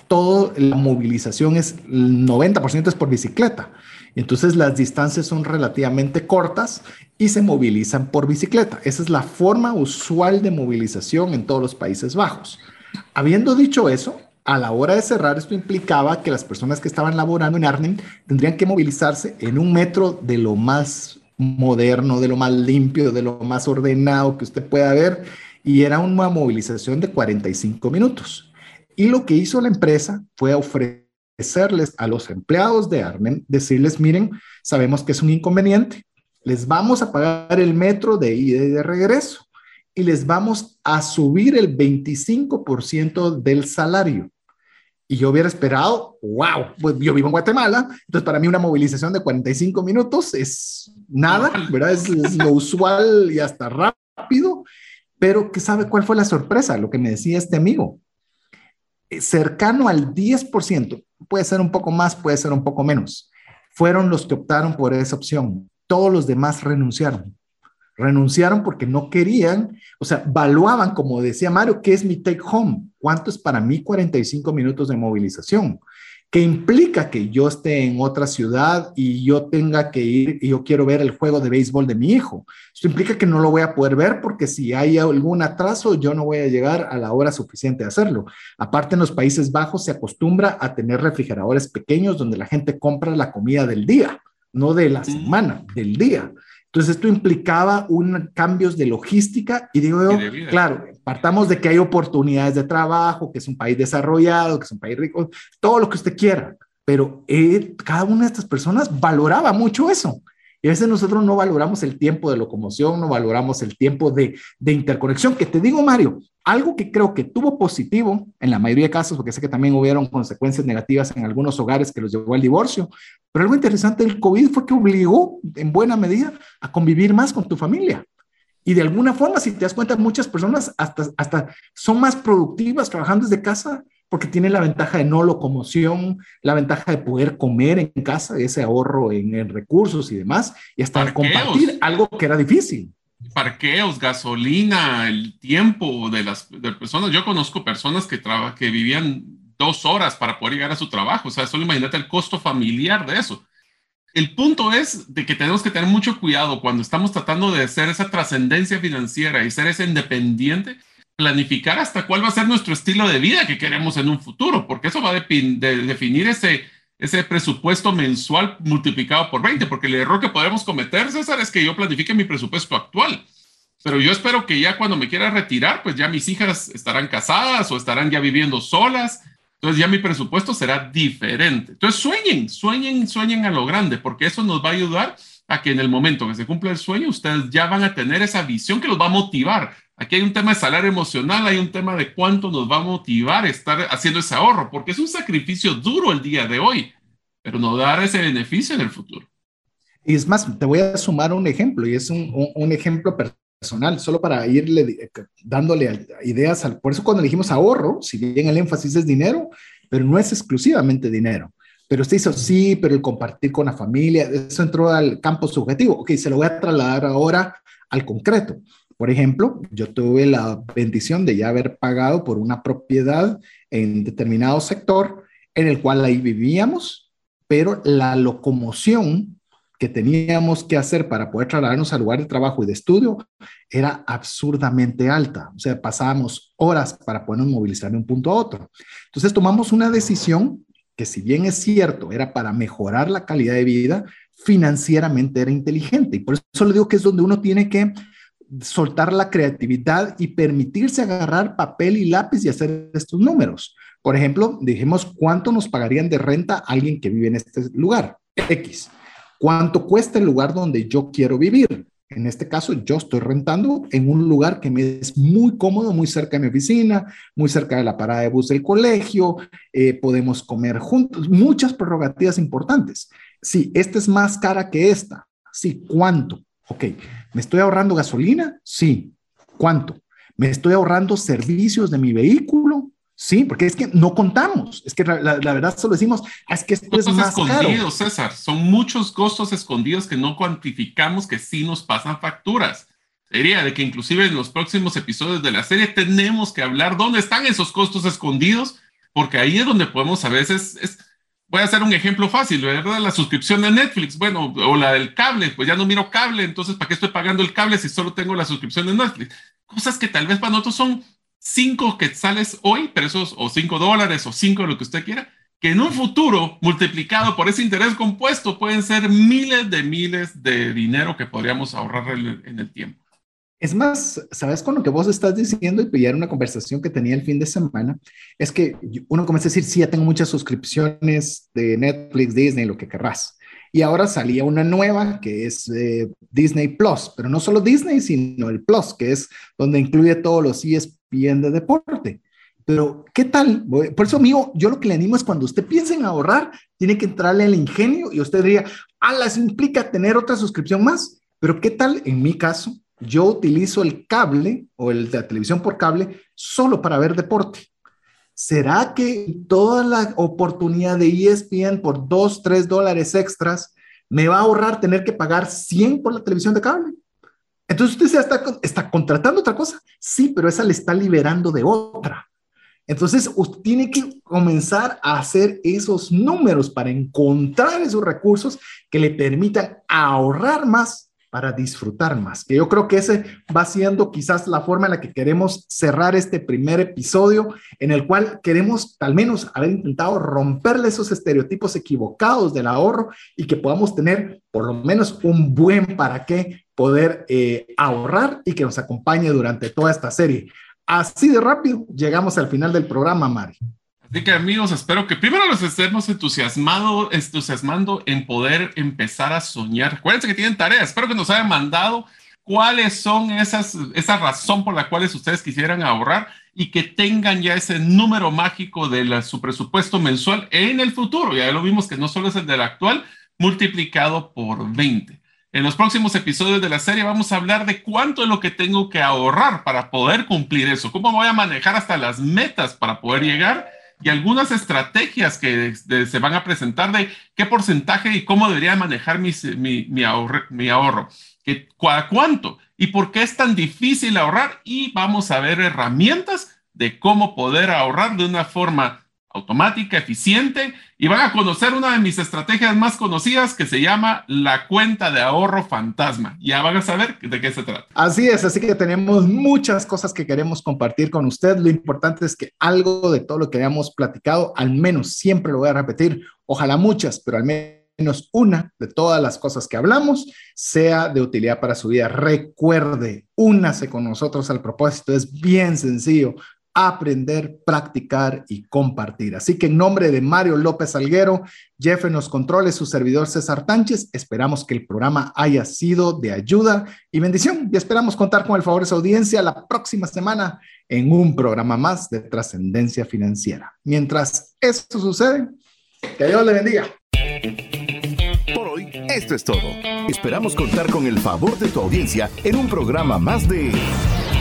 toda la movilización es, el 90% es por bicicleta. Entonces las distancias son relativamente cortas y se movilizan por bicicleta. Esa es la forma usual de movilización en todos los Países Bajos. Habiendo dicho eso, a la hora de cerrar, esto implicaba que las personas que estaban laborando en Arnhem tendrían que movilizarse en un metro de lo más moderno, de lo más limpio, de lo más ordenado que usted pueda ver, y era una movilización de 45 minutos. Y lo que hizo la empresa fue ofrecerles a los empleados de Arnhem, decirles, miren, sabemos que es un inconveniente, les vamos a pagar el metro de ida y de regreso y les vamos a subir el 25% del salario. Y yo hubiera esperado, wow, pues yo vivo en Guatemala, entonces para mí una movilización de 45 minutos es nada, ¿verdad? Es, lo usual y hasta rápido, pero ¿qué sabe cuál fue la sorpresa? Lo que me decía este amigo, eh, cercano al 10%, puede ser un poco más, puede ser un poco menos, fueron los que optaron por esa opción. Todos los demás renunciaron. Renunciaron porque no querían, o sea, valuaban, como decía Mario, ¿qué es mi take home? ¿Cuánto es para mí 45 minutos de movilización? ¿Qué implica que yo esté en otra ciudad y yo tenga que ir y yo quiero ver el juego de béisbol de mi hijo. Esto implica que no lo voy a poder ver porque si hay algún atraso, yo no voy a llegar a la hora suficiente de hacerlo. Aparte, en los Países Bajos se acostumbra a tener refrigeradores pequeños donde la gente compra la comida del día, no de la semana, del día. Entonces esto implicaba un, cambios de logística y digo yo, claro, partamos de que hay oportunidades de trabajo, que es un país desarrollado, que es un país rico, todo lo que usted quiera, pero cada una de estas personas valoraba mucho eso. Y a veces nosotros no valoramos el tiempo de locomoción, no valoramos el tiempo de, de interconexión. Que te digo, Mario, algo que creo que tuvo positivo en la mayoría de casos, porque sé que también hubieron consecuencias negativas en algunos hogares que los llevó al divorcio, pero algo interesante del COVID fue que obligó en buena medida a convivir más con tu familia. Y de alguna forma, si te das cuenta, muchas personas hasta, hasta son más productivas trabajando desde casa porque tienen la ventaja de no locomoción, la ventaja de poder comer en casa, ese ahorro en, recursos y demás, y hasta compartir algo que era difícil parqueos, gasolina, el tiempo de las personas. Yo conozco personas que, que vivían dos horas para poder llegar a su trabajo. O sea, solo imagínate el costo familiar de eso. El punto es de que tenemos que tener mucho cuidado cuando estamos tratando de hacer esa trascendencia financiera y ser ese independiente, planificar hasta cuál va a ser nuestro estilo de vida que queremos en un futuro, porque eso va a definir ese, ese presupuesto mensual multiplicado por 20, porque el error que podemos cometer, César, es que yo planifique mi presupuesto actual. Pero yo espero que ya cuando me quiera retirar, pues ya mis hijas estarán casadas o estarán ya viviendo solas. Entonces ya mi presupuesto será diferente. Entonces sueñen, sueñen, sueñen a lo grande, porque eso nos va a ayudar a que en el momento que se cumpla el sueño, ustedes ya van a tener esa visión que los va a motivar. Aquí hay un tema de salario emocional, hay un tema de cuánto nos va a motivar estar haciendo ese ahorro, porque es un sacrificio duro el día de hoy, pero nos dará ese beneficio en el futuro. Y es más, te voy a sumar un ejemplo, y es un, un, ejemplo personal, solo para irle eh, dándole ideas. Al, por eso cuando dijimos ahorro, si bien el énfasis es dinero, pero no es exclusivamente dinero. Pero usted hizo sí, pero el compartir con la familia, eso entró al campo subjetivo. Ok, se lo voy a trasladar ahora al concreto. Por ejemplo, yo tuve la bendición de ya haber pagado por una propiedad en determinado sector en el cual ahí vivíamos, pero la locomoción que teníamos que hacer para poder trasladarnos al lugar de trabajo y de estudio era absurdamente alta. O sea, pasábamos horas para podernos movilizar de un punto a otro. Entonces tomamos una decisión que si bien es cierto, era para mejorar la calidad de vida, financieramente era inteligente. Y por eso le digo que es donde uno tiene que soltar la creatividad y permitirse agarrar papel y lápiz y hacer estos números. Por ejemplo, dijimos cuánto nos pagarían de renta alguien que vive en este lugar, X. ¿Cuánto cuesta el lugar donde yo quiero vivir? En este caso, yo estoy rentando en un lugar que me es muy cómodo, muy cerca de mi oficina, muy cerca de la parada de bus del colegio, eh, podemos comer juntos, muchas prerrogativas importantes. Sí, esta es más cara que esta. Sí, ¿cuánto? Ok, ¿me estoy ahorrando gasolina? Sí. ¿Cuánto? ¿Me estoy ahorrando servicios de mi vehículo? Sí, porque es que no contamos. Es que la, verdad solo decimos, ah, es que esto es más escondidos, César. Son muchos costos escondidos que no cuantificamos que sí nos pasan facturas. Sería de que inclusive en los próximos episodios de la serie tenemos que hablar dónde están esos costos escondidos, porque ahí es donde podemos a veces... Es, Voy a hacer un ejemplo fácil, ¿verdad? La suscripción de Netflix, bueno, o la del cable, pues ya no miro cable, entonces ¿para qué estoy pagando el cable si solo tengo la suscripción de Netflix? Cosas que tal vez para nosotros son cinco quetzales hoy, pero esos, o cinco dólares, o cinco, lo que usted quiera, que en un futuro, multiplicado por ese interés compuesto, pueden ser miles de miles de dinero que podríamos ahorrar en el tiempo. Es más, ¿sabes con lo que vos estás diciendo? Y pillar una conversación que tenía el fin de semana, es que uno comienza a decir, sí, ya tengo muchas suscripciones de Netflix, Disney, lo que querrás. Y ahora salía una nueva que es eh, Disney Plus, pero no solo Disney, sino el Plus, que es donde incluye todos los ESPN de deporte. Pero, ¿qué tal? Por eso, amigo, yo lo que le animo es cuando usted piensa en ahorrar, tiene que entrarle al ingenio y usted diría, ah, las implica tener otra suscripción más. Pero, ¿qué tal en mi caso? Yo utilizo el cable o el la televisión por cable solo para ver deporte. ¿Será que toda la oportunidad de ESPN por 2, 3 dólares extras me va a ahorrar tener que pagar 100 por la televisión de cable? Entonces usted está, está contratando otra cosa. Sí, pero esa le está liberando de otra. Entonces, usted tiene que comenzar a hacer esos números para encontrar esos recursos que le permitan ahorrar más para disfrutar más, que yo creo que ese va siendo quizás la forma en la que queremos cerrar este primer episodio, en el cual queremos al menos haber intentado romperle esos estereotipos equivocados del ahorro y que podamos tener por lo menos un buen para qué poder eh, ahorrar y que nos acompañe durante toda esta serie. Así de rápido llegamos al final del programa, Mari. Así que amigos, espero que primero los estemos entusiasmado, entusiasmando en poder empezar a soñar. Acuérdense que tienen tareas, espero que nos hayan mandado cuáles son esas, esa razón por la cual ustedes quisieran ahorrar y que tengan ya ese número mágico de su presupuesto mensual en el futuro. Ya lo vimos que no solo es el del actual, multiplicado por 20. En los próximos episodios de la serie vamos a hablar de cuánto es lo que tengo que ahorrar para poder cumplir eso, cómo voy a manejar hasta las metas para poder llegar y algunas estrategias que se van a presentar de qué porcentaje y cómo debería manejar mi, mi, ahorro, mi ahorro, que, cuánto y por qué es tan difícil ahorrar y vamos a ver herramientas de cómo poder ahorrar de una forma automática, eficiente, y van a conocer una de mis estrategias más conocidas que se llama la cuenta de ahorro fantasma. Ya van a saber de qué se trata. Así es, así que tenemos muchas cosas que queremos compartir con usted. Lo importante es que algo de todo lo que hayamos platicado, al menos siempre lo voy a repetir, ojalá muchas, pero al menos una de todas las cosas que hablamos sea de utilidad para su vida. Recuerde, únase con nosotros al propósito, es bien sencillo aprender, practicar y compartir. Así que en nombre de Mario López Alguero, Jeff en los controles, su servidor César Tánchez, esperamos que el programa haya sido de ayuda y bendición y esperamos contar con el favor de su audiencia la próxima semana en un programa más de trascendencia financiera. Mientras esto sucede, que Dios le bendiga. Por hoy, esto es todo. Esperamos contar con el favor de tu audiencia en un programa más de